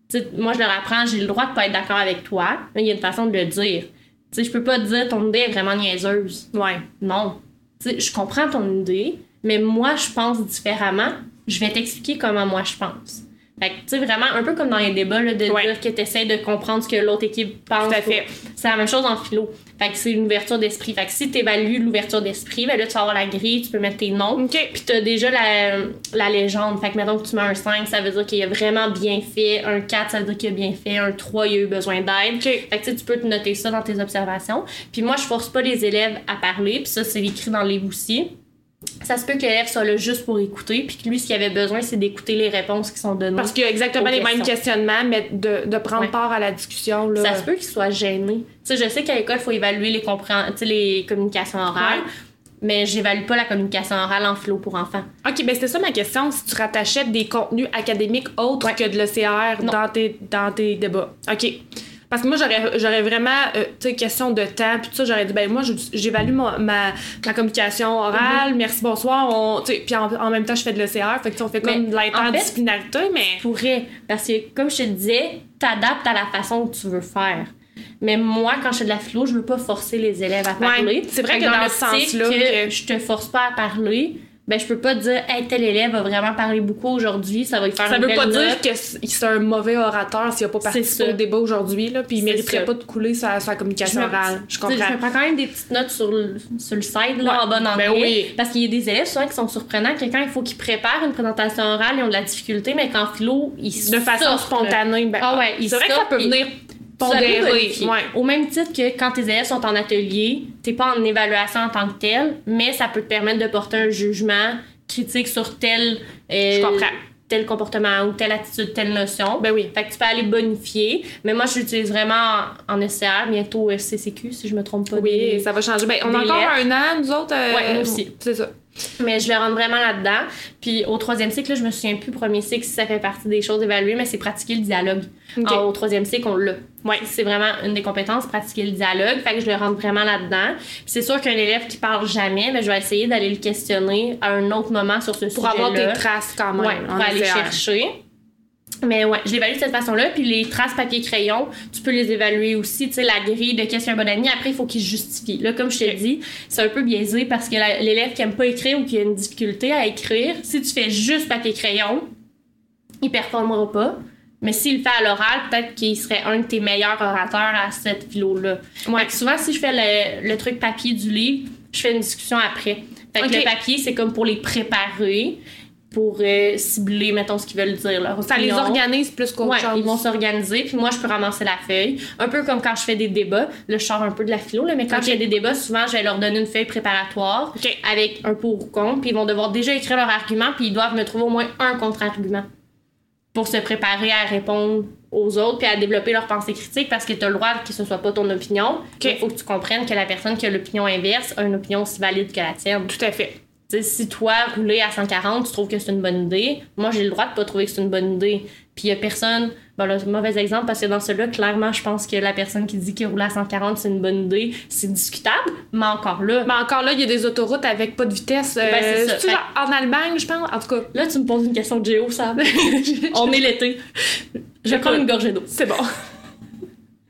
Tu sais, moi, je leur apprends, j'ai le droit de pas être d'accord avec toi, mais il y a une façon de le dire. Tu sais, je peux pas te dire ton idée est vraiment niaiseuse. Ouais. Non. Tu sais, je comprends ton idée, mais moi, je pense différemment. Je vais t'expliquer comment moi je pense. Fait que, tu sais, vraiment, un peu comme dans les débats, là, de Ouais. dire que tu essaies de comprendre ce que l'autre équipe pense. Tout à fait. C'est la même chose en philo. Fait que c'est une ouverture d'esprit. Fait que si tu évalues l'ouverture d'esprit, ben là, tu vas avoir la grille, tu peux mettre tes noms. OK. Puis t'as déjà la, la légende. Fait que mettons que tu mets un 5, ça veut dire qu'il a vraiment bien fait. Un 4, ça veut dire qu'il a bien fait. Un 3, il a eu besoin d'aide. OK. Fait que tu peux te noter ça dans tes observations. Puis moi, je force pas les élèves à parler. Puis ça, c'est écrit dans le livre aussi. Ça se peut que l'élève soit là juste pour écouter. Puis que lui, ce qu'il avait besoin, c'est d'écouter les réponses qui sont données. Parce qu'il y a exactement les mêmes questionnements, mais de, de prendre Ouais. part à la discussion. Là. Ça se peut qu'il soit gêné. Tu sais, je sais qu'à l'école, il faut évaluer les, les communications orales. Ouais. Mais j'évalue pas la communication orale en philo pour enfants. OK, ben c'était ça ma question. Si tu rattachais des contenus académiques autres Ouais. que de l'ECR dans tes, dans tes débats. OK. Parce que moi, j'aurais, vraiment, euh, tu sais, question de temps, puis tout ça, j'aurais dit, ben moi, j'évalue ma, ma, ma communication orale, Mm-hmm. merci, bonsoir, on, puis en, en même temps, je fais de l'ECR, fait que on fait comme de en l'interdisciplinarité, mais... pourrais. Parce que, comme je te disais, t'adaptes à la façon que tu veux faire. Mais moi, quand je fais de la philo, je veux pas forcer les élèves à parler. c'est vrai Fait que dans dans le sens-là, que- je te force pas à parler, ben je peux pas dire, hey, tel élève va vraiment parler beaucoup aujourd'hui, ça va lui faire Ça une veut belle pas dire que c'est un mauvais orateur s'il a pas participé au débat aujourd'hui, là, puis il mériterait ça. pas de couler sa, sa communication Je orale. Je comprends. Je me prends quand même des petites notes sur le, sur le site, là, Ouais. en bon anglais. Ben oui. Parce qu'il y a des élèves souvent qui sont surprenants. Quelqu'un, il faut qu'ils préparent une présentation orale, ils ont de la difficulté, mais qu'en philo, ils De façon sortent, spontanée, ben, Ah ouais, c'est vrai que ça peut venir Vérifier. Ouais. Au même titre que quand tes élèves sont en atelier, t'es pas en évaluation en tant que tel, mais ça peut te permettre de porter un jugement critique sur tel, euh, tel comportement ou telle attitude, telle notion. Ben oui. Fait que tu peux aller bonifier. Mais moi, je l'utilise vraiment en, SCR, bientôt euh, CCQ, si je me trompe pas. Oui, des- ça va changer. Ben, on a encore lettres. un an, nous autres. euh, Ouais, moi aussi. C'est ça. Mais je le rentre vraiment là-dedans. Puis au troisième cycle, là, je me souviens plus, premier cycle, si ça fait partie des choses évaluées, mais c'est pratiquer le dialogue. Ok. En- au troisième cycle, on l'a. Ouais. C'est vraiment une des compétences, pratiquer le dialogue. Fait que je le rentre vraiment là-dedans. Puis c'est sûr qu'un élève qui parle jamais, mais je vais essayer d'aller le questionner à un autre moment sur ce Pour sujet-là. avoir tes traces quand même. Ouais, pour aller chercher. Mais ouais, je l'évalue de cette façon-là. Puis les traces papier-crayon, tu peux les évaluer aussi. Tu sais, la grille de qu'est-ce qu'un bon ami, après, il faut qu'il justifie. Là, comme je te dis, c'est un peu biaisé parce que l'élève qui aime pas écrire ou qui a une difficulté à écrire, si tu fais juste papier-crayon, il performera pas. Mais s'il le fait à l'oral, peut-être qu'il serait un de tes meilleurs orateurs à cette philo-là. Ouais. Fait que souvent, si je fais le, le truc papier du livre, je fais une discussion après. Fait que le papier, c'est comme pour les préparer, pour euh, cibler, mettons, ce qu'ils veulent dire. Ça les organise plus qu'autre Ouais, chose. ils vont s'organiser, puis moi, je peux ramasser la feuille. Un peu comme quand je fais des débats. Là, je sors un peu de la philo, là, mais quand je fais des débats, souvent, je vais leur donner une feuille préparatoire avec un pour ou contre, puis ils vont devoir déjà écrire leur argument, puis ils doivent me trouver au moins un contre-argument pour se préparer à répondre aux autres, puis à développer leur pensée critique, parce que tu as le droit que ce soit pas ton opinion. Il faut que tu comprennes que la personne qui a l'opinion inverse a une opinion aussi valide que la tienne. Tout à fait. Si toi, rouler à 140, tu trouves que c'est une bonne idée, moi, j'ai le droit de pas trouver que c'est une bonne idée. Puis il y a personne. Bon, là, c'est un mauvais exemple parce que dans celui-là, clairement, je pense que la personne qui dit que rouler à 140, c'est une bonne idée, c'est discutable, mais encore là. Mais encore là, il y a des autoroutes avec pas de vitesse. euh, Ben, c'est ça. Fait- genre en Allemagne, je pense. En tout cas, Là, tu me poses une question de géo, Sam. On est l'été. Je vais prendre une gorgée d'eau. c'est bon.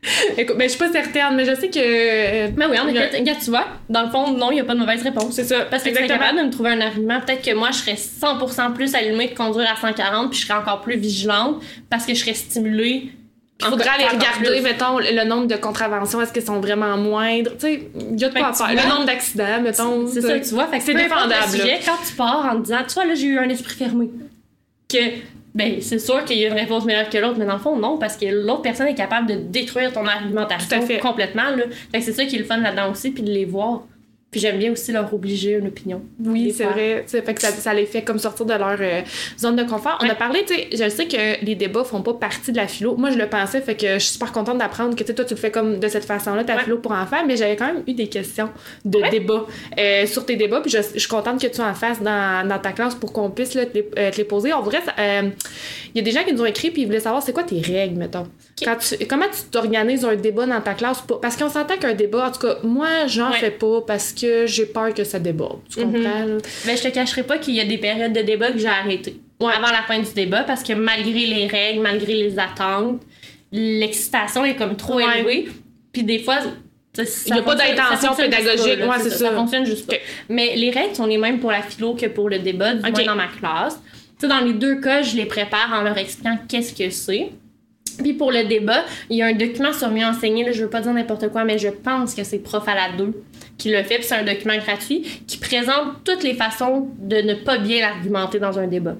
Écoute, mais je suis pas certaine, mais je sais que. euh, Mais oui, en effet, regarde, tu vois, dans le fond, non, il n'y a pas de mauvaise réponse. C'est ça. Parce que tu es capable de me trouver un argument. Peut-être que moi, je serais 100% plus allumée de conduire à 140, puis je serais encore plus vigilante parce que je serais stimulée. Il faudrait aller regarder, plus. mettons, le nombre de contraventions, est-ce qu'elles sont vraiment moindres? Tu sais, il y a de quoi que faire. Le nombre d'accidents, mettons. C'est ça, tu vois. Fait que C'est défendable, sujet, quand tu pars en disant, tu vois, là, j'ai eu un esprit fermé. Que, ben, c'est sûr qu'il y a une réponse meilleure que l'autre, mais dans le fond, non, parce que l'autre personne est capable de détruire ton argumentation Tout à fait. complètement, là. Fait que c'est ça qui est le fun là-dedans aussi, puis de les voir. Puis j'aime bien aussi leur obliger une opinion. Oui, c'est vrai. Fait que ça, ça les fait comme sortir de leur euh, zone de confort. On Ouais. a parlé, tu sais, je sais que les débats font pas partie de la philo. Moi, je le pensais, fait que je suis super contente d'apprendre que toi, tu le fais comme de cette façon-là, ta Ouais. philo pour enfants, mais j'avais quand même eu des questions de Ouais. débats euh, sur tes débats, puis je, je suis contente que tu en fasses dans, dans ta classe pour qu'on puisse là, te, les, euh, te les poser. En vrai, il y a des gens qui nous ont écrit puis ils voulaient savoir c'est quoi tes règles, mettons. Quand tu, comment tu t'organises un débat dans ta classe? Parce qu'on s'entend qu'un débat, en tout cas, moi, j'en fais pas parce que j'ai peur que ça déborde. Tu Mhm. comprends? Mais je te cacherai pas qu'il y a des périodes de débat que j'ai arrêtées. Avant la fin du débat, parce que malgré les règles, malgré les attentes, l'excitation est comme trop Ouais. élevée. Puis des fois, ça- Il y a pas d'intention pédagogique. pas, là, Ouais, ça. Ça fonctionne juste pas. Mais les règles sont les mêmes pour la philo que pour le débat, du moins dans ma classe. Tu sais, dans les deux cas, je les prépare en leur expliquant qu'est-ce que c'est. Puis pour le débat, il y a un document sur mieux enseigner, là, je veux pas dire n'importe quoi, mais je pense que c'est Prof à la 2 qui le fait, puis c'est un document gratuit qui présente toutes les façons de ne pas bien argumenter dans un débat.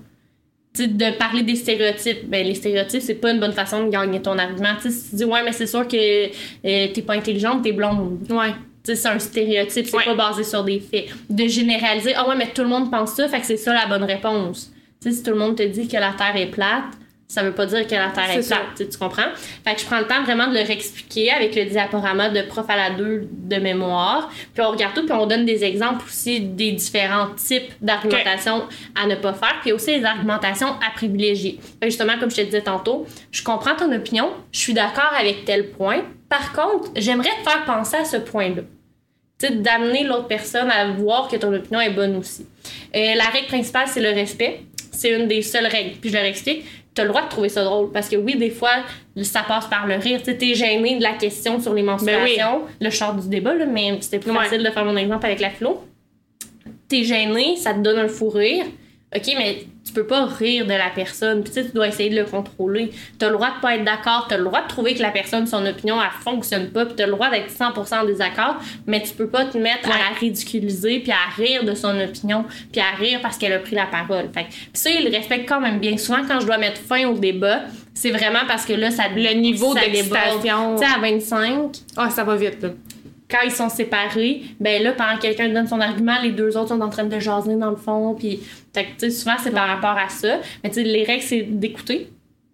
Tu sais, de parler des stéréotypes. Ben, les stéréotypes, c'est pas une bonne façon de gagner ton argument. Tu sais, si tu dis, ouais, mais c'est sûr que euh, t'es pas intelligente, t'es blonde. Ouais. Tu sais, c'est un stéréotype, c'est Ouais. pas basé sur des faits. De généraliser, ah ouais, mais tout le monde pense ça, fait que c'est ça la bonne réponse. Tu sais, si tout le monde te dit que la Terre est plate, ça veut pas dire que la Terre est, plate, tu comprends? Fait que je prends le temps vraiment de leur expliquer avec le diaporama de prof à la 2 de mémoire. Puis on regarde tout, puis on donne des exemples aussi des différents types d'argumentation à ne pas faire, puis aussi les argumentations à privilégier. Fait que justement, comme je te disais tantôt, je comprends ton opinion, je suis d'accord avec tel point. Par contre, j'aimerais te faire penser à ce point-là. Tu sais, d'amener l'autre personne à voir que ton opinion est bonne aussi. Euh, la règle principale, c'est le respect. C'est une des seules règles. Puis je leur explique, tu as le droit de trouver ça drôle. Parce que oui, des fois, ça passe par le rire. Tu t'es gêné de la question sur les menstruations. Le char du débat, là, mais c'était plus Ouais. facile de faire mon exemple avec la philo. T'es gêné, ça te donne un fou rire. OK, mais tu peux pas rire de la personne. Puis tu sais, tu dois essayer de le contrôler. T'as le droit de pas être d'accord. T'as le droit de trouver que la personne, son opinion, elle fonctionne pas. Puis t'as le droit d'être 100% en désaccord. Mais tu peux pas te mettre à la ridiculiser puis à rire de son opinion puis à rire parce qu'elle a pris la parole. Fait que puis ça, il le respecte quand même bien. Souvent, quand je dois mettre fin au débat, c'est vraiment parce que là, ça Le niveau d'excitation. Tu sais, à 25, Ah, ça va vite, là. Quand ils sont séparés, ben là, pendant que quelqu'un donne son argument, les deux autres sont en train de jaser dans le fond. Puis, tu sais, souvent, c'est par rapport à ça. Mais tu sais, les règles, c'est d'écouter.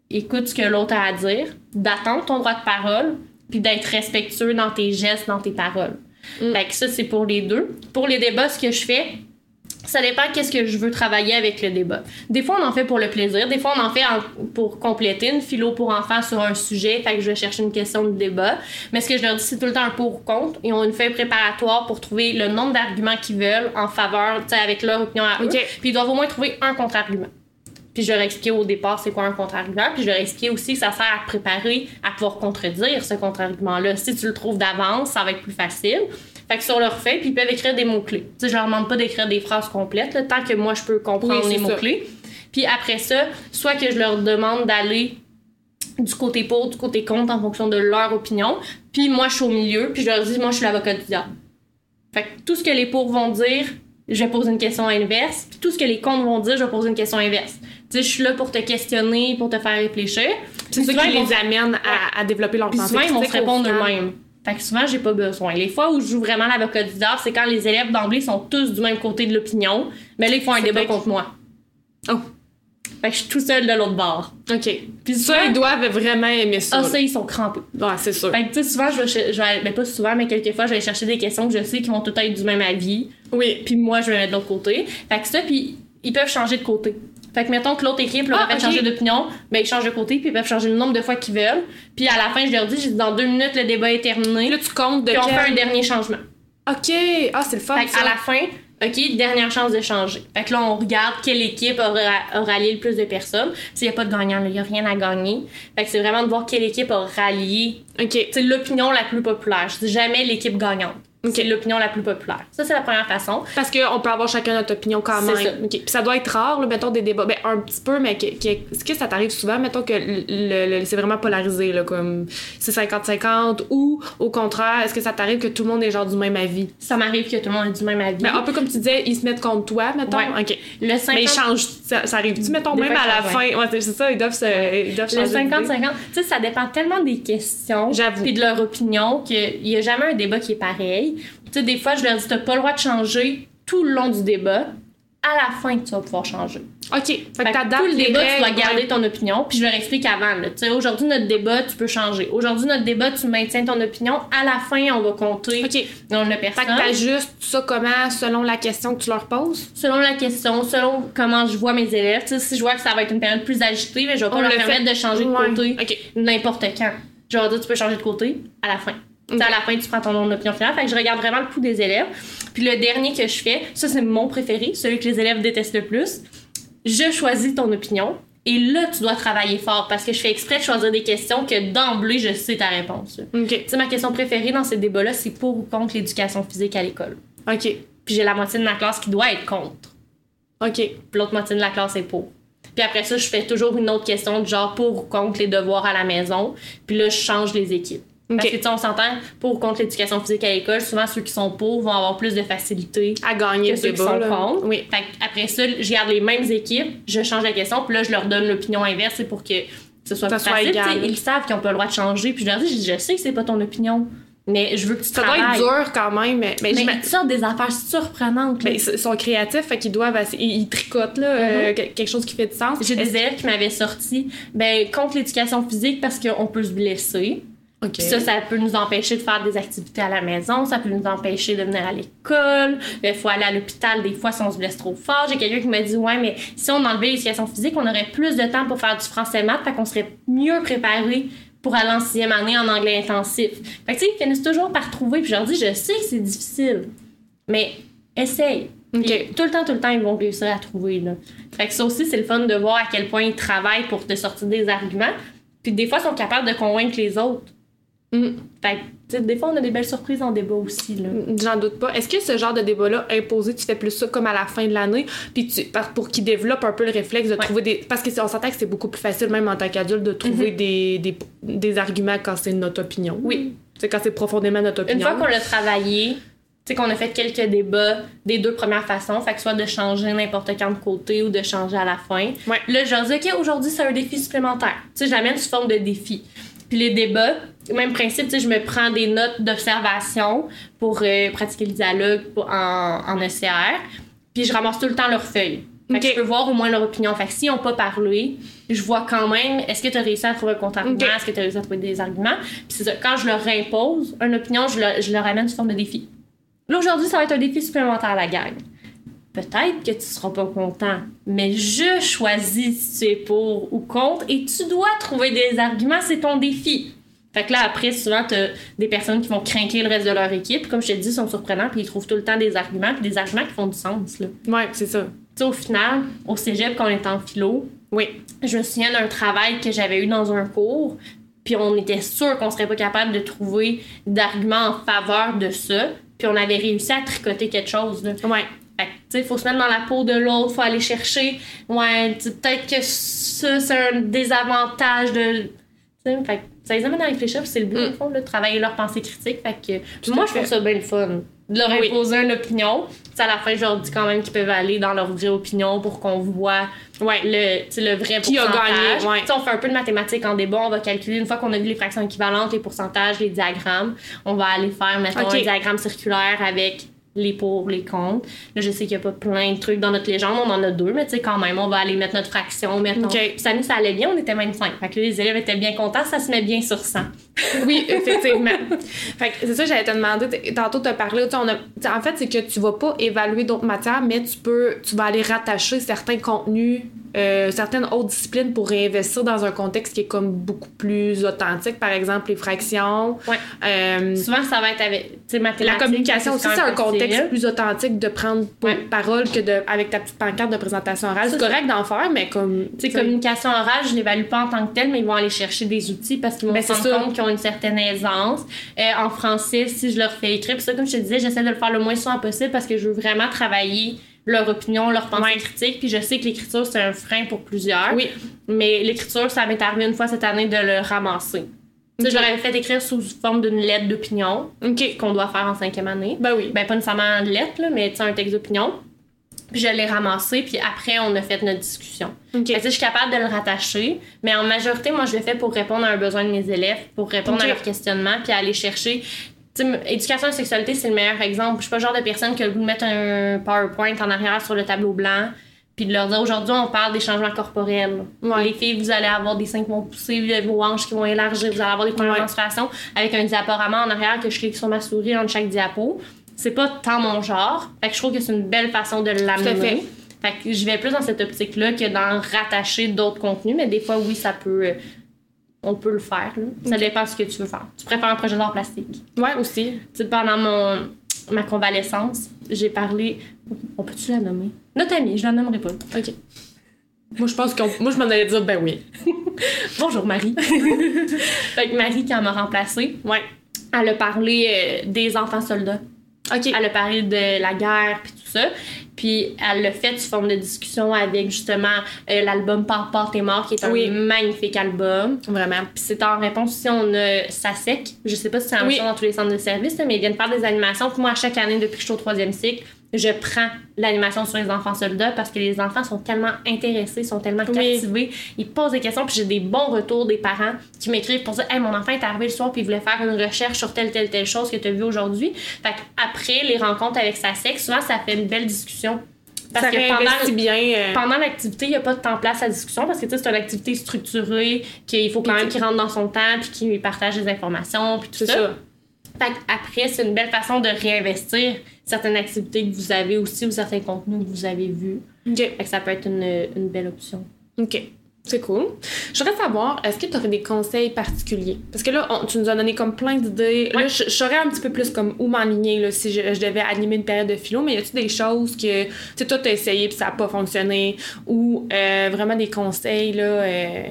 Écoute ce que l'autre a à dire, d'attendre ton droit de parole, puis d'être respectueux dans tes gestes, dans tes paroles. Mm. Fait que ça, c'est pour les deux. Pour les débats, ce que je fais, ça dépend qu'est-ce que je veux travailler avec le débat. Des fois, on en fait pour le plaisir. Des fois, on en fait en- pour compléter une philo pour enfants sur un sujet. Fait que je vais chercher une question de débat. Mais ce que je leur dis, c'est tout le temps un pour ou contre. Ils ont une feuille préparatoire pour trouver le nombre d'arguments qu'ils veulent en faveur, tu sais, avec leur opinion à eux. Ok. Puis ils doivent au moins trouver un contre-argument. Puis je leur expliquer au départ c'est quoi un contre-argument. Puis je leur expliquer aussi que ça sert à préparer à pouvoir contredire ce contre-argument-là. Si tu le trouves d'avance, ça va être plus facile. Fait que sur leur feuille, puis ils peuvent écrire des mots-clés. Tu sais, je leur demande pas d'écrire des phrases complètes, là, tant que moi je peux comprendre Oui, les mots-clés. Puis après ça, soit que je leur demande d'aller du côté pour, du côté contre en fonction de leur opinion. Puis moi, je suis au milieu, puis je leur dis, moi, je suis l'avocat du diable. Fait que tout ce que les pour vont dire, je vais poser une question inverse. Puis tout ce que les contre vont dire, je vais poser une question inverse. Tu sais, je suis là pour te questionner, pour te faire réfléchir. C'est ça qui vont- les amène à, à développer leur Puis pensée souvent, ils vont se répondre eux-mêmes. Fait que souvent, j'ai pas besoin. Les fois où je joue vraiment l'avocat du diable, c'est quand les élèves d'emblée sont tous du même côté de l'opinion. Mais là, ils font un débat contre moi. Oh. Fait que je suis tout seul de l'autre bord. OK. Puis Ça, ils doivent vraiment aimer ça. Ah, ça, ils sont crampés. Ouais, c'est sûr. Fait que, tu sais, souvent, je vais, je vais, ben pas souvent, mais quelquefois, je vais chercher des questions que je sais qui vont tout être du même avis. Oui. Puis moi, je vais mettre de l'autre côté. Fait que ça, puis ils peuvent changer de côté. Fait que mettons que l'autre équipe leur Ah, a fait changer d'opinion, ben ils changent de côté, puis ils peuvent changer le nombre de fois qu'ils veulent. Puis à la fin, je leur dis, j'ai dit, dans deux minutes, le débat est terminé. Là, tu comptes de puis on fait un dernier changement. OK. Ah, c'est le fun, Fait ça. qu'à la fin, OK, dernière chance de changer. Fait que là, on regarde quelle équipe aura, a rallié le plus de personnes. S'il n'y a pas de gagnant, il n'y a rien à gagner. Fait que c'est vraiment de voir quelle équipe a rallié OK. c'est l'opinion la plus populaire. Je dis jamais l'équipe gagnante. Ok. C'est l'opinion la plus populaire. Ça, c'est la première façon. Parce qu'on peut avoir chacun notre opinion quand même. ça. OK. Puis ça doit être rare, là, mettons, des débats. Ben, un petit peu, mais est-ce que ça t'arrive souvent, mettons, que le, le- le- c'est vraiment polarisé, là, comme c'est 50-50, ou au contraire, est-ce que ça t'arrive que tout le monde est genre du même avis? Ça m'arrive que tout le monde ait du même avis. Ben, un peu comme tu disais, ils se mettent contre toi, mettons. Ouais. OK. le 50... Mais ils changent. Ça, ça arrive-tu, mettons, Des même à la fin? Ouais, c'est ça, ils doivent, se, ils doivent le changer. d'idée. 50-50, tu sais, ça dépend tellement des questions puis de leur opinion qu'il n'y a jamais un débat qui est pareil. Tu sais, des fois, je leur dis, t'as pas le droit de changer tout le long du débat. À la fin, tu vas pouvoir changer. OK. Fait Fait que tout le débat, tu dois garder ouais. ton opinion, puis je leur explique avant. Tu sais, aujourd'hui, notre débat, tu peux changer. Aujourd'hui, notre débat, tu maintiens ton opinion. À la fin, on va compter OK. le nombre de Fait que t'ajustes ça comment, selon la question que tu leur poses? Selon la question, selon comment je vois mes élèves. Tu sais, si je vois que ça va être une période plus agitée, ben, je vais pas On leur le permettre fait. de changer de côté n'importe quand. Je vais leur dire, tu peux changer de côté à la fin. Tu sais, Ok. À la fin, tu prends ton nom d'opinion finale. Fait que je regarde vraiment le pouls des élèves. Puis le dernier que je fais, ça c'est mon préféré, celui que les élèves détestent le plus. Je choisis ton opinion. Et là, tu dois travailler fort parce que je fais exprès de choisir des questions que d'emblée, je sais ta réponse. là. OK. Tu sais, ma question préférée dans ces débats-là, c'est pour ou contre l'éducation physique à l'école. OK. Puis j'ai la moitié de ma classe qui doit être contre. OK. Puis l'autre moitié de la classe est pour. Puis après ça, je fais toujours une autre question de genre pour ou contre les devoirs à la maison. Puis là, je change les équipes. Parce OK. que tu sais, on s'entend, pour ou contre l'éducation physique à l'école, souvent ceux qui sont pour vont avoir plus de facilité À gagner que ceux qui sont là. contre. Oui. Fait après ça, je garde les mêmes équipes, je change la question, puis là, je leur donne l'opinion inverse c'est pour que ce soit Ça plus soit facile. égal. Ils savent qu'ils ont pas le droit de changer. Puis je leur dis, je, sais que c'est pas ton opinion. Mais je veux que tu Ça doit travailles. être dur quand même, mais, mais, Mais tu sortes des affaires surprenantes. ben, ils sont créatifs, fait qu'ils doivent, ils, ils tricotent là, euh, que- quelque chose qui fait du sens. J'ai des élèves qui m'avaient sorti ben, contre l'éducation physique parce qu'on peut se blesser. Ok. Puis ça, ça peut nous empêcher de faire des activités à la maison, ça peut nous empêcher de venir à l'école, il faut aller à l'hôpital des fois si on se blesse trop fort. J'ai quelqu'un qui m'a dit Ouais, mais si on enlevait l'éducation physique, on aurait plus de temps pour faire du français maths, fait qu'on serait mieux préparé pour aller en sixième année en anglais intensif. Fait que tu sais, ils finissent toujours par trouver, puis je leur dis Je sais que c'est difficile, mais essaye. Ok. Puis Tout le temps, tout le temps, ils vont réussir à trouver. Là. Fait que ça aussi, c'est le fun de voir à quel point ils travaillent pour te sortir des arguments. Puis des fois, ils sont capables de convaincre les autres. Mm. Fait que, des fois, on a des belles surprises en débat aussi. Là. J'en doute pas. Est-ce que ce genre de débat-là imposé, tu fais plus ça comme à la fin de l'année, puis tu, pour qu'ils développent un peu le réflexe de Ouais. trouver des. Parce que c'est- on s'entend que c'est beaucoup plus facile, même en tant qu'adulte, de trouver des, des, des arguments quand c'est notre opinion. Oui. C'est quand c'est profondément notre opinion. Une fois qu'on l'a travaillé, tu sais, qu'on a fait quelques débats des deux premières façons, fait que soit de changer n'importe quand de côté ou de changer à la fin. Ouais. Là, je leur dis, OK, aujourd'hui, c'est un défi supplémentaire. Tu sais, je l'amène sous forme de défi. Puis les débats, même principe, tu sais, je me prends des notes d'observation pour euh, pratiquer le dialogue pour- en, en ECR. Puis je ramasse tout le temps leurs feuilles. Fait que je peux voir au moins leur opinion. Fait que s'ils n'ont pas parlé, je vois quand même, est-ce que tu as réussi à trouver un contre-argument? Est-ce que tu as réussi à trouver des arguments? Puis c'est ça, quand je leur impose une opinion, je, leur- je leur amène sous forme de défi. Là, aujourd'hui, ça va être un défi supplémentaire à la gang. Peut-être que tu seras pas content, mais je choisis si tu es pour ou contre et tu dois trouver des arguments, c'est ton défi. Fait que là, après, souvent, t'as des personnes qui vont craquer le reste de leur équipe. Comme je te dis, ils sont surprenants, puis ils trouvent tout le temps des arguments, puis des arguments qui font du sens. Là. Tu Ouais, c'est ça. sais, au final, au cégep, quand on était en philo, Oui. je me souviens d'un travail que j'avais eu dans un cours, puis on était sûr qu'on serait pas capable de trouver d'arguments en faveur de ça, puis on avait réussi à tricoter quelque chose. Là. Ouais. Sais, faut se mettre dans la peau de l'autre, faut aller chercher. Ouais, peut-être que ça, c'est un désavantage de. Tu sais, fait que ça les amène à réfléchir, c'est le but, Mm. fond, là, de travailler leur pensée critique. Fait que moi, je trouve ça bien le fun. De leur Oui. imposer une opinion. Tu sais, à la fin, je leur dis quand même qu'ils peuvent aller dans leur vraie opinion pour qu'on voit Ouais. le, le vrai Qui a pourcentage. gagné, ouais. On fait un peu de mathématiques en débat, on va calculer une fois qu'on a vu les fractions équivalentes, les pourcentages, les diagrammes, on va aller faire mettons Ok. un diagramme circulaire avec les pour, les contre. Là, je sais qu'il n'y a pas plein de trucs dans notre légende, on en a deux, mais tu sais, quand même, on va aller mettre notre fraction, mettons. Ok. Puis ça nous, ça allait bien, on était même 5. Fait que là, les élèves étaient bien contents, ça se met bien sur 100. Oui, effectivement. fait que c'est ça, j'allais te demander. Tantôt, tu as parlé. on a- en fait, c'est que tu vas pas évaluer d'autres matières, mais tu peux, tu vas aller rattacher certains contenus, euh, certaines autres disciplines pour réinvestir dans un contexte qui est comme beaucoup plus authentique. Par exemple, les fractions. Ouais. Euh, Souvent, ça va être avec, la communication aussi, c'est un même contexte plus authentique de prendre Ouais. parole que de, avec ta petite pancarte de présentation orale. C'est correct d'en faire, mais comme. Tu sais, communication orale, je l'évalue pas en tant que telle, mais ils vont aller chercher des outils parce qu'ils vont Ben, se rendre compte qu'ils ont une certaine aisance. Euh, en français, si je leur fais écrire, puis ça, comme je te disais, j'essaie de le faire le moins souvent possible parce que je veux vraiment travailler leur opinion, leur pensée Ouais. critique. Puis je sais que l'écriture, c'est un frein pour plusieurs. Oui. Mais l'écriture, ça m'est arrivé une fois cette année de le ramasser. Ok. je leur avais fait écrire sous forme d'une lettre d'opinion OK. qu'on doit faire en cinquième année. Ben oui. Ben, pas nécessairement une lettre, là, mais un texte d'opinion. Puis je l'ai ramassé, puis après, on a fait notre discussion. OK. Fait que, tu sais, je suis capable de le rattacher, mais en majorité, moi, je le fais pour répondre à un besoin de mes élèves, pour répondre à leurs questionnements, puis aller chercher. Tu sais, m- éducation et sexualité, c'est le meilleur exemple. Je suis pas le genre de personne qui a le goût de mettre un PowerPoint en arrière sur le tableau blanc, puis de leur dire aujourd'hui, on parle des changements corporels. Ouais. Les filles, vous allez avoir des seins qui vont pousser, vos hanches qui vont élargir, vous allez avoir des premières Ouais. menstruations avec un diaporama en arrière que je clique sur ma souris entre chaque diapo. C'est pas tant mon genre. Fait que je trouve que c'est une belle façon de l'amener. fait. Que je vais plus dans cette optique-là que dans rattacher d'autres contenus, mais des fois, oui, ça peut. euh, on peut le faire. là. Ça dépend de ce que tu veux faire. Tu préfères un projet d'art plastique? Ouais, aussi. Tu sais, pendant mon, ma convalescence, j'ai parlé. On peut-tu la nommer? Notre amie, je la nommerai pas. OK. Moi, je pense qu'on. Moi, je m'en allais dire, ben oui. Bonjour Marie. fait que Marie, qui m'a remplacée, Ouais. elle a parlé euh, des enfants soldats. Elle a parlé de la guerre puis tout ça. Puis elle l'a fait sous forme de discussion avec justement euh, l'album Part Part et mort qui est un Oui. magnifique album. Vraiment. Puis c'est en réponse aussi, on a SASEC. Je sais pas si c'est même Oui. dans tous les centres de services, là, mais ils viennent faire des animations. Puis moi, à chaque année, depuis que je suis au troisième cycle, je prends l'animation sur les enfants soldats parce que les enfants sont tellement intéressés, sont tellement Oui. captivés, ils posent des questions, puis j'ai des bons retours des parents qui m'écrivent pour dire Hey, mon enfant est arrivé le soir, puis il voulait faire une recherche sur telle, telle, telle chose que tu as vu aujourd'hui. Fait après les rencontres avec sa sexe, souvent ça fait une belle discussion. Parce ça que pendant, bien. euh, pendant l'activité, il n'y a pas de temps place à discussion parce que c'est une activité structurée, qu'il faut quand même qu'il rentre dans son temps, puis qu'il partage des informations, puis tout ça. Fait après, c'est une belle façon de réinvestir certaines activités que vous avez aussi ou certains contenus que vous avez vus. OK. Fait que ça peut être une, une belle option. OK. C'est cool. Je voudrais savoir, est-ce que tu aurais des conseils particuliers? Parce que là, on- tu nous as donné comme plein d'idées. Là, je, saurais un petit peu plus comme où m'enligner si je, je devais animer une période de philo, mais y a-tu des choses que, tu sais, toi, t'as essayé puis ça n'a pas fonctionné? Ou euh, vraiment des conseils là, euh,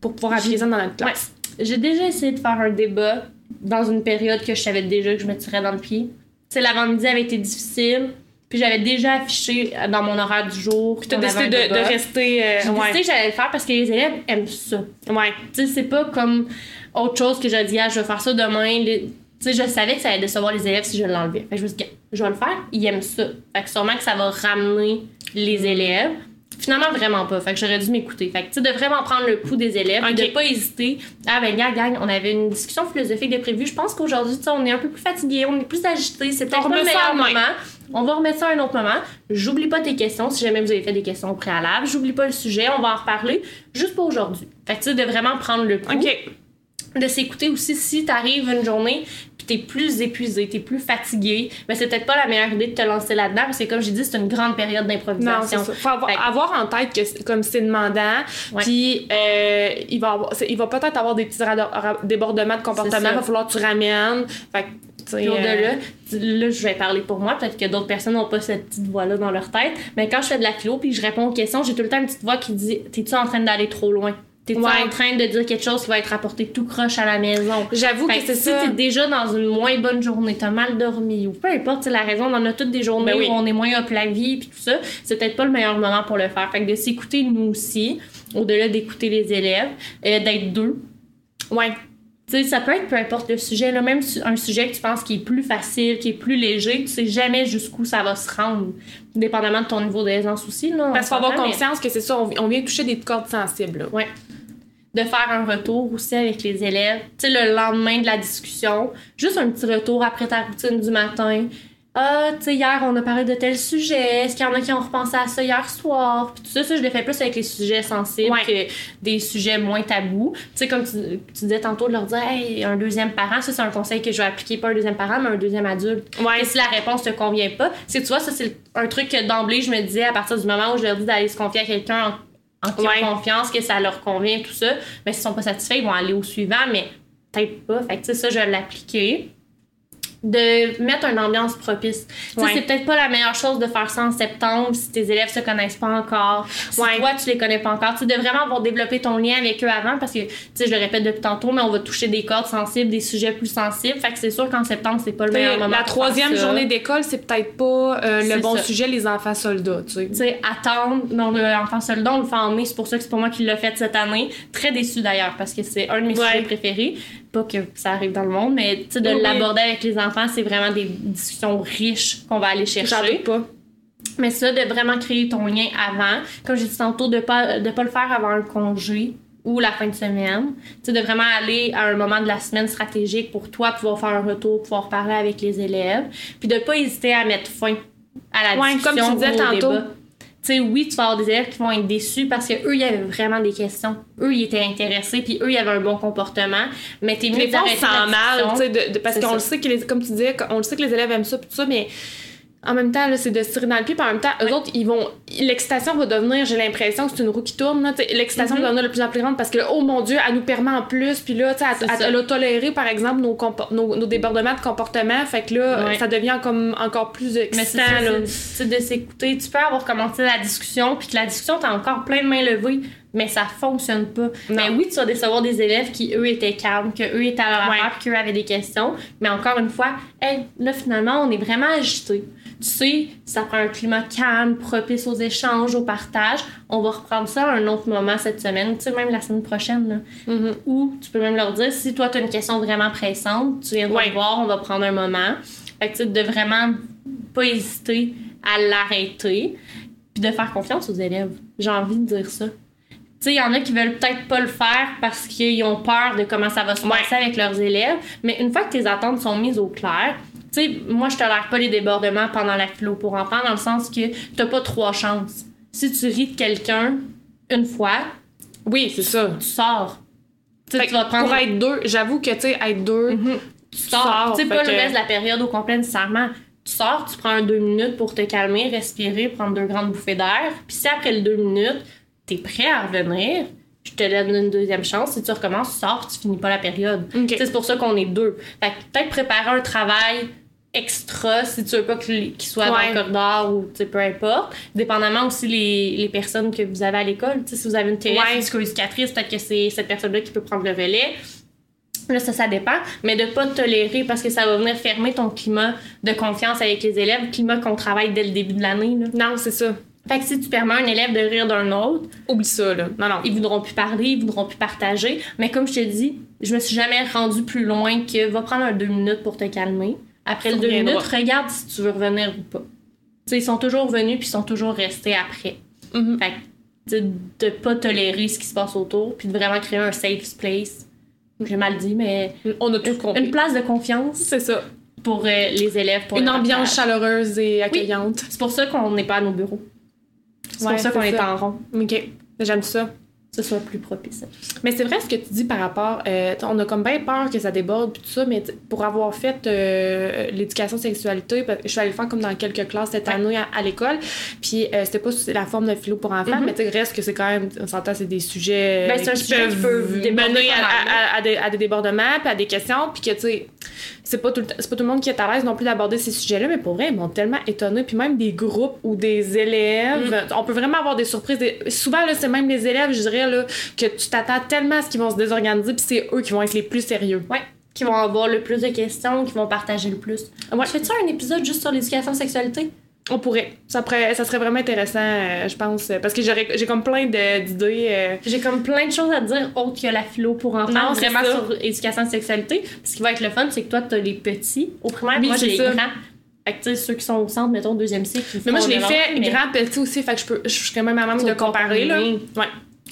pour pouvoir appliquer ça dans notre classe? J'ai déjà essayé de faire un débat dans une période que je savais déjà que je me tirais dans le pied. Sais, l'avant-midi avait été difficile, puis j'avais déjà affiché dans mon horaire du jour. Tu as qu'on avait décidé de, rester. euh, J'ai ouais. décidé que j'allais le faire parce que les élèves aiment ça. Ouais. Tu sais, c'est pas comme autre chose que je dis, ah, je vais faire ça demain. Les- Tu sais, je savais que ça allait décevoir les élèves si je l'enlevais. Fait que je me suis dit, je vais le faire, ils aiment ça. Fait que sûrement que ça va ramener les élèves. Finalement, vraiment pas. Fait que j'aurais dû m'écouter. Fait que, tu sais, de vraiment prendre le pouls des élèves, Ok. de pas hésiter. Ah, ben, gars, gang, on avait une discussion philosophique de prévu. Je pense qu'aujourd'hui, tu sais, on est un peu plus fatigué, on est plus agité. C'est peut-être pas le meilleur moment. On va remettre ça à un autre moment. J'oublie pas tes questions si jamais vous avez fait des questions au préalable. J'oublie pas le sujet. On va en reparler. Juste pour aujourd'hui. Fait que, tu sais, de vraiment prendre le pouls OK. de s'écouter aussi si t'arrives une journée t'es plus épuisé, t'es plus fatigué, mais c'est peut-être pas la meilleure idée de te lancer là-dedans parce que comme j'ai dit, c'est une grande période Non, c'est d'improvisation. Faut avoir, avoir en tête que comme c'est demandant, puis euh, il va avoir- il va peut-être avoir des petits débordements de comportement, il va falloir que tu ramènes. Fait Puis euh, au-delà, là, je vais parler pour moi, peut-être que d'autres personnes n'ont pas cette petite voix-là dans leur tête, mais quand je fais de la philo puis je réponds aux questions, j'ai tout le temps une petite voix qui dit T'es-tu en train d'aller trop loin? T'es-tu Ouais. en train de dire quelque chose qui va être rapporté tout croche à la maison? J'avoue que que c'est si ça. t'es déjà dans une moins bonne journée, t'as mal dormi ou peu importe, la raison, on en a toutes des journées Ben oui. où on est moins up la vie puis tout ça, c'est peut-être pas le meilleur moment pour le faire. Fait que de s'écouter nous aussi, au-delà d'écouter les élèves, euh, d'être deux. Ouais. Tu sais, ça peut être peu importe le sujet, là, même un sujet que tu penses qui est plus facile, qui est plus léger, tu sais jamais jusqu'où ça va se rendre, dépendamment de ton niveau d'aisance aussi. Là, Parce qu'il faut avoir mais- conscience que c'est ça, on, on vient toucher des cordes sensibles. là. Ouais. De faire un retour aussi avec les élèves. Tu sais, le lendemain de la discussion, juste un petit retour après ta routine du matin. Ah, tu sais, hier, on a parlé de tel sujet. Est-ce qu'il y en a qui ont repensé à ça hier soir? Puis tout ça, ça, je le fais plus avec les sujets sensibles Ouais. que des sujets moins tabous. Tu sais, comme tu, tu disais tantôt, de leur dire, hey, un deuxième parent, ça, c'est un conseil que je vais appliquer, pas un deuxième parent, mais un deuxième adulte. Ouais. Et si la réponse te convient pas, tu vois, ça, c'est un truc que d'emblée, je me disais à partir du moment où je leur dis d'aller se confier à quelqu'un en, qui ont confiance, que ça leur convient, tout ça, mais s'ils sont pas satisfaits, ils vont aller au suivant, mais peut-être pas. Fait que, ça, je vais l'appliquer. De mettre une ambiance propice. Ouais. c'est peut-être pas la meilleure chose de faire ça en septembre si tes élèves se connaissent pas encore. Si Ouais. toi, tu les connais pas encore. Tu de vraiment avoir développé ton lien avec eux avant parce que, tu sais, je le répète depuis tantôt, mais on va toucher des cordes sensibles, des sujets plus sensibles. Fait que c'est sûr qu'en septembre, c'est pas le meilleur moment. La troisième journée d'école, c'est peut-être pas euh, le bon ça. sujet, les enfants soldats, tu sais. tu sais, attendre dans l'enfant soldat, on le fait en mai, c'est pour ça que c'est pour moi qui l'a fait cette année. Très déçu d'ailleurs, parce que c'est un de mes Ouais. sujets préférés. Pas que ça arrive dans le monde, mais de Oui, l'aborder avec les enfants, c'est vraiment des discussions riches qu'on va aller chercher. pas. Mais ça, de vraiment créer ton lien avant, comme j'ai dit tantôt, de pas, de pas le faire avant un congé ou la fin de semaine. Tu de vraiment aller à un moment de la semaine stratégique pour toi pouvoir faire un retour, pouvoir parler avec les élèves. Puis de pas hésiter à mettre fin à la Ouais, discussion comme tu disais tantôt. débat. Tu sais, oui, tu vas avoir des élèves qui vont être déçus parce que eux, il y avait vraiment des questions. Eux, ils étaient intéressés, puis eux, ils avaient un bon comportement. Mais t'es mieux d'arrêter mal, tu sais, parce qu'on le sait que les, comme tu disais, on le sait que les élèves aiment ça, pis tout ça, mais en même temps, là, c'est de se tirer dans le pied, puis en même temps, eux autres, ils vont. L'excitation va devenir, j'ai l'impression que c'est une roue qui tourne, L'excitation Mhm. va devenir de plus en plus grande parce que, oh mon Dieu, elle nous permet en plus, puis là, tu sais, elle, a toléré, par exemple, nos, nos, nos débordements de comportement, fait que là, Ouais. ça devient comme encore plus excitant, c'est de s'écouter. Tu peux avoir commencé la discussion, puis que la discussion, t'as encore plein de mains levées, mais ça fonctionne pas. Mais oui, tu vas décevoir des élèves qui, eux, étaient calmes, que eux étaient à leur affaire, qu'eux avaient des questions. Mais encore une fois, hey, là, finalement, on est vraiment agité. Tu sais, ça prend un climat calme, propice aux échanges, au partage. On va reprendre ça à un autre moment cette semaine, tu sais, même la semaine prochaine. Là. Mhm. Ou tu peux même leur dire, si toi, tu as une question vraiment pressante, tu viens Ouais. voir, on va prendre un moment. Fait que tu de vraiment pas hésiter à l'arrêter, puis de faire confiance aux élèves. J'ai envie de dire ça. Tu sais, il y en a qui veulent peut-être pas le faire parce qu'ils ont peur de comment ça va se passer avec leurs élèves, mais une fois que tes attentes sont mises au clair, tu sais, moi, je tolère pas les débordements pendant la philo pour enfants dans le sens que t'as pas trois chances. Si tu ris de quelqu'un une fois, Oui, c'est ça. tu sors. Tu sais, Fait tu vas prendre Pour être deux, j'avoue que, tu sais, être deux, Mhm. tu sors. sors, Tu sais, pas le reste de la période au complet nécessairement. Tu sors, tu prends un deux minutes pour te calmer, respirer, prendre deux grandes bouffées d'air. Puis si après les deux minutes, t'es prêt à revenir, je te donne une deuxième chance. Si tu recommences, tu sors, tu finis pas la période. C'est pour ça qu'on est deux. Fait que peut-être préparer un travail extra si tu veux pas qu'il soit Ouais. dans le corridor ou peu importe. Dépendamment aussi les, les personnes que vous avez à l'école. Si vous avez une TS, Ouais. une psychoéducatrice, peut-être que c'est cette personne-là qui peut prendre le relais. Là, ça, ça dépend. Mais de pas tolérer parce que ça va venir fermer ton climat de confiance avec les élèves, climat qu'on travaille dès le début de l'année. non, c'est ça. Fait que si tu permets à un élève de rire d'un autre, Oublie ça, là. Non, non. ils voudront plus parler, ils voudront plus partager. Mais comme je te dis, je me suis jamais rendue plus loin que va prendre un deux minutes pour te calmer. Après le deux minutes, regarde si tu veux revenir ou pas. Tu sais, ils sont toujours venus puis ils sont toujours restés après. Mhm. Fait que de, pas tolérer ce qui se passe autour puis de vraiment créer un safe place. J'ai mal dit, mais On a tout compris. une place de confiance C'est ça. pour euh, les élèves. Pour Une ambiance partage. chaleureuse et accueillante. C'est pour ça qu'on n'est pas à nos bureaux. C'est Ouais, pour ça qu'on est en rond. OK. J'aime ça. Que ce soit plus propice. Mais c'est vrai ce que tu dis par rapport. euh, on a comme bien peur que ça déborde puis tout ça, mais pour avoir fait euh, l'éducation sexualité, je suis allée le faire comme dans quelques classes cette Ouais. année à, à l'école, puis euh, c'était pas la forme de philo pour enfants, Mhm. mais tu reste que c'est quand même, on s'entend, c'est des sujets Ben, qui peuvent mener à, à- à- à des, à des débordements puis à des questions, puis que tu sais, c'est pas tout le c'est pas tout le monde qui est à l'aise non plus d'aborder ces sujets-là, mais pour vrai, ils m'ont tellement étonné, puis même des groupes ou des élèves, Mm. on peut vraiment avoir des surprises. Des- Souvent là, c'est même les élèves, je dirais là, que tu t'attends tellement à ce qu'ils vont se désorganiser, puis c'est eux qui vont être les plus sérieux. Ouais. Qui vont avoir le plus de questions, qui vont partager le plus. Ouais. Tu fais-tu un épisode juste sur l'éducation sexualité? On pourrait. Ça, pourrait, ça serait vraiment intéressant, euh, je pense, euh, parce que j'ai comme plein de- d'idées. euh, J'ai comme plein de choses à te dire autres que la philo pour enfants. Non, vraiment ça. sur éducation et sexualité. Ce qui va être le fun, c'est que toi, t'as les petits au primaire. Oui, moi, j'ai les grands. Fait que, ceux qui sont au centre, mettons, deuxième cycle. Mais moi, je l'ai fait mais grand, petit aussi, fait que je, peux, je serais même à même de comparer, là. Ouais.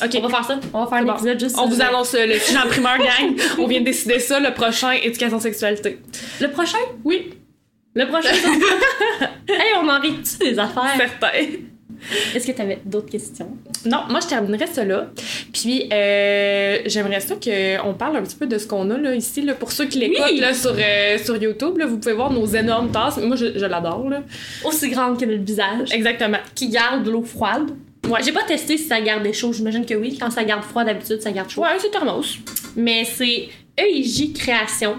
OK. On va faire ça. On va faire un bon. épisode juste On vous annonce le sujet en primeur, gang. On vient de décider ça, le prochain éducation sexualité. Le prochain? Oui, Le prochain. hey, on en rit-tu des affaires? certain. Est-ce que t'avais d'autres questions? Non, moi, je terminerais ça là. Puis, euh, j'aimerais ça qu'on parle un petit peu de ce qu'on a là, ici. Là. Pour ceux qui l'écoutent Oui. sur, euh, sur YouTube, là, vous pouvez voir nos énormes tasses. Moi, je, je l'adore. Aussi grande que notre visage. Exactement. Qui garde de l'eau froide. Ouais. J'ai pas testé si ça garde chaud. J'imagine que oui. Quand ça garde froid, d'habitude, ça garde chaud. Ouais, c'est thermos. mais c'est EIJ Création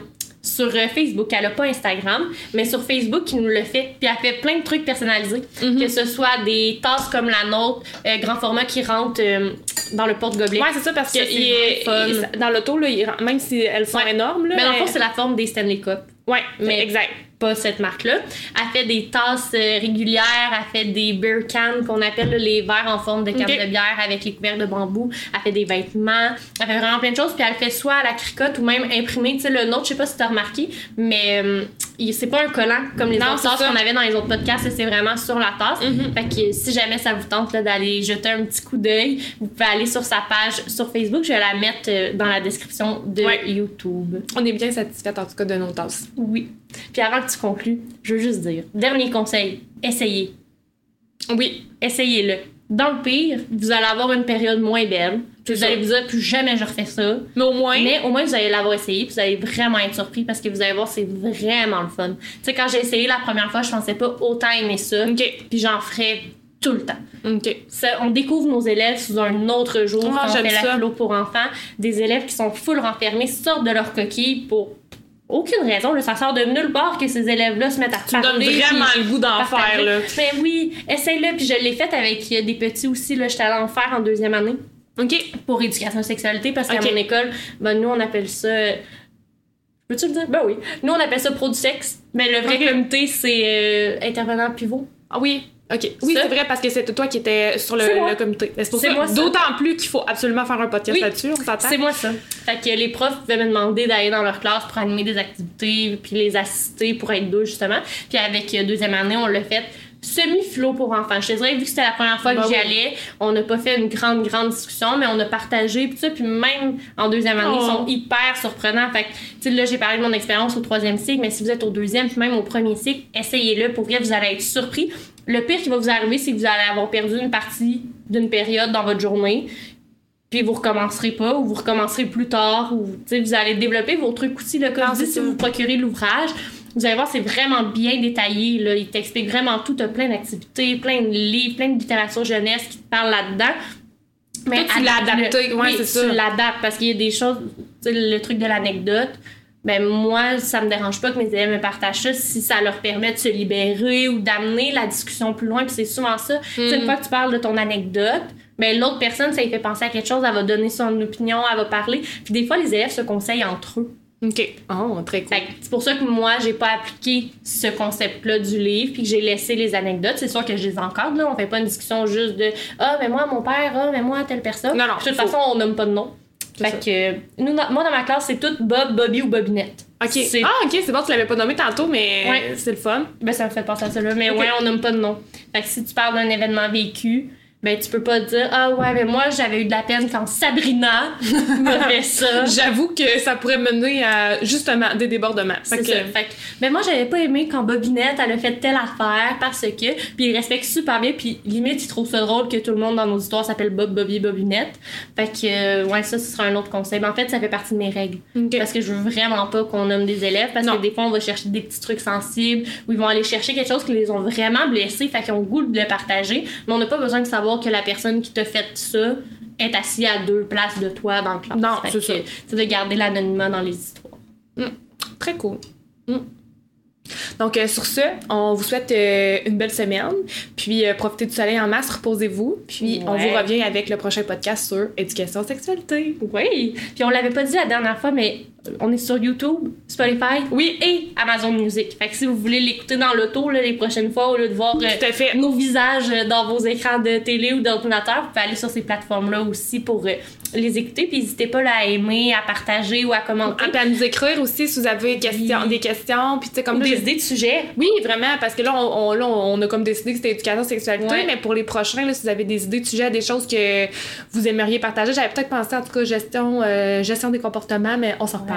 sur euh, Facebook. Elle a pas Instagram, mais sur Facebook, qui nous le fait. Puis elle fait plein de trucs personnalisés. Mhm. Que ce soit des tasses comme la nôtre, euh, grand format qui rentre euh, dans le porte-gobelet. Ouais, c'est ça, parce que il est- fun. il- dans l'auto, même si elles sont Ouais. énormes, là, mais dans le fond, c'est la forme des Stanley Cup. Ouais, Mais- exact. Pas cette marque-là. Elle fait des tasses euh, régulières, elle fait des beer cans qu'on appelle là, les verres en forme de canne de bière avec les couverts de bambou. Elle fait des vêtements. Elle fait vraiment plein de choses. Puis elle fait soit à la cricotte ou même imprimé. Tu sais, le nôtre, je sais pas si t'as remarqué, mais euh, c'est pas un collant comme les Non, autres tasses qu'on avait dans les autres podcasts. C'est vraiment sur la tasse. Mhm. Fait que si jamais ça vous tente d'aller jeter un petit coup d'œil, vous pouvez aller sur sa page sur Facebook. Je vais la mettre euh, dans la description de Ouais. YouTube. On est bien satisfaite en tout cas de nos tasses. Oui. Puis avant que tu conclues, je veux juste dire, dernier conseil, essayez. Oui, Essayez-le. Dans le pire, vous allez avoir une période moins belle. Vous allez vous dire, plus jamais je refais ça. mais au moins. Mais au moins, vous allez l'avoir essayé, puis vous allez vraiment être surpris parce que vous allez voir, c'est vraiment le fun. Tu sais, quand j'ai essayé la première fois, je pensais pas autant aimer ça. Ok, Puis j'en ferais tout le temps. Ça, on découvre nos élèves sous un autre jour Ah, quand on fait la ça. philo pour enfants. Des élèves qui sont full renfermés, sortent de leur coquille pour aucune raison. Là, ça sort de nulle part que ces élèves-là se mettent à Tu me donnes parler, vraiment puis le goût d'en faire, là. Mais oui, essaye-le. Puis je l'ai fait avec euh, des petits aussi. Là, j'étais allée en faire en deuxième année Ok. pour éducation sexualité parce qu'à mon école, ben, nous, on appelle ça... Peux-tu le dire? Ben oui. Nous, on appelle ça pro du sexe. Mais le vrai comité, c'est euh, intervenant pivot. Ah oui. OK. Oui, c'est vrai, parce que c'était toi qui étais sur le, C'est comité. Mais C'est pour C'est ça, moi, ça. d'autant plus qu'il faut absolument faire un podcast Oui. là-dessus, on s'entend? C'est moi ça. Fait que les profs pouvaient me demander d'aller dans leur classe pour animer des activités, puis les assister pour être deux, justement. Puis avec euh, deuxième année, on l'a fait semi-flow pour enfants. Je te dirais, vu que c'était la première fois Ben que j'y oui. allais, on n'a pas fait une grande, grande discussion, mais on a partagé, puis ça, puis même en deuxième année, Oh. ils sont hyper surprenants. Fait que, tu sais, là, j'ai parlé de mon expérience au troisième cycle, mais si vous êtes au deuxième, puis même au premier cycle, essayez-le. Pour vrai, vous allez être surpris. Le pire qui va vous arriver, c'est que vous allez avoir perdu une partie d'une période dans votre journée puis vous recommencerez pas ou vous recommencerez plus tard ou tu sais, vous allez développer vos trucs aussi là, comme si vous procurez l'ouvrage vous allez voir c'est vraiment bien détaillé là. il t'explique vraiment tout t'as plein d'activités plein de livres plein de littérature jeunesse qui te parlent là-dedans Toi, tu l'as adapté, ouais, Oui, c'est ça. tu l'adaptes parce qu'il y a des choses tu le truc de l'anecdote ben moi, ça me dérange pas que mes élèves me partagent ça si ça leur permet de se libérer ou d'amener la discussion plus loin. Puis c'est souvent ça. Tu Une fois que tu parles de ton anecdote, ben l'autre personne, ça lui fait penser à quelque chose, elle va donner son opinion, elle va parler. Puis des fois, les élèves se conseillent entre eux. OK. Oh, très cool. C'est pour ça que moi, j'ai pas appliqué ce concept-là du livre, puis que j'ai laissé les anecdotes. C'est sûr que je les encadre, là. On fait pas une discussion juste de Ah, mais moi, mon père, ah, mais moi, telle personne. Non, non, De toute faut- façon, on nomme pas de nom. Fait que, nous, moi, dans ma classe, c'est tout Bob, Bobby ou Bobinette. OK. Ah, OK, c'est bon, tu l'avais pas nommé tantôt, mais Ouais. c'est le fun. Ben, ça me fait penser à ça, là. Mais ouais, on nomme pas de nom. Fait que si tu parles d'un événement vécu, ben, tu peux pas dire Ah, ouais, mais moi, j'avais eu de la peine quand Sabrina m'a fait ça. J'avoue que ça pourrait mener à justement des débordements. Fait C'est que, ça. Fait que, ben moi, j'avais pas aimé quand Bobinette, elle a fait telle affaire parce que. Puis il respecte super bien. Puis limite, il trouve ça drôle que tout le monde dans nos histoires s'appelle Bob, Bobby, Bobinette. Fait que, euh, ouais, ça, ce sera un autre conseil. Ben, en fait, ça fait partie de mes règles. Parce que je veux vraiment pas qu'on nomme des élèves. Parce Non. que des fois, on va chercher des petits trucs sensibles ou ils vont aller chercher quelque chose qui les ont vraiment blessés. Fait qu'ils ont le goût de le partager. Mais on n'a pas besoin de savoir que la personne qui t'a fait ça est assise à deux places de toi dans le classe. Non, c'est ça. C'est de garder l'anonymat dans les histoires. Très cool. Mm. Donc, euh, sur ce, on vous souhaite euh, une belle semaine. Puis, euh, profitez du soleil en masse, reposez-vous. Puis, on vous revient avec le prochain podcast sur éducation sexualité. Oui. Puis on l'avait pas dit la dernière fois, mais on est sur YouTube, Spotify, oui, et Amazon Music. Fait que si vous voulez l'écouter dans l'auto les prochaines fois, au lieu de voir euh, fait. nos visages euh, dans vos écrans de télé ou d'ordinateur, vous pouvez aller sur ces plateformes-là aussi pour euh, les écouter. Puis n'hésitez pas là, à aimer, à partager ou à commenter. À, à nous écrire aussi si vous avez Oui. des questions. Puis, comme Ou là, des idées de sujets. Oui, vraiment, parce que là, on, on- là, on a comme décidé que c'était éducation sexualité, Ouais. mais pour les prochains, là, si vous avez des idées de sujets, des choses que vous aimeriez partager, j'avais peut-être pensé en tout cas gestion, euh, gestion des comportements, mais on s'en reparle. Ouais.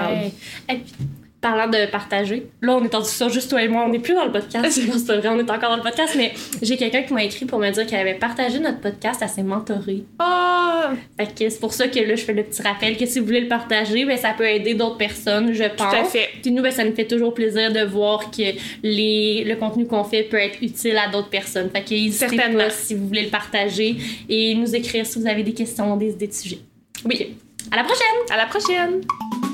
Et puis, parlant de partager, là, on est en discussion juste toi et moi. On n'est plus dans le podcast. Non, c'est vrai, on est encore dans le podcast, mais j'ai quelqu'un qui m'a écrit pour me dire qu'elle avait partagé notre podcast à ses mentorés. Ah! Fait que c'est pour ça que là, je fais le petit rappel que si vous voulez le partager, ben, ça peut aider d'autres personnes, je pense. Tout à fait. Puis nous, ben, ça nous fait toujours plaisir de voir que les, le contenu qu'on fait peut être utile à d'autres personnes. Fait que n'hésitez pas si vous voulez le partager et nous écrire si vous avez des questions, des idées de sujets. Oui. À la prochaine! À la prochaine!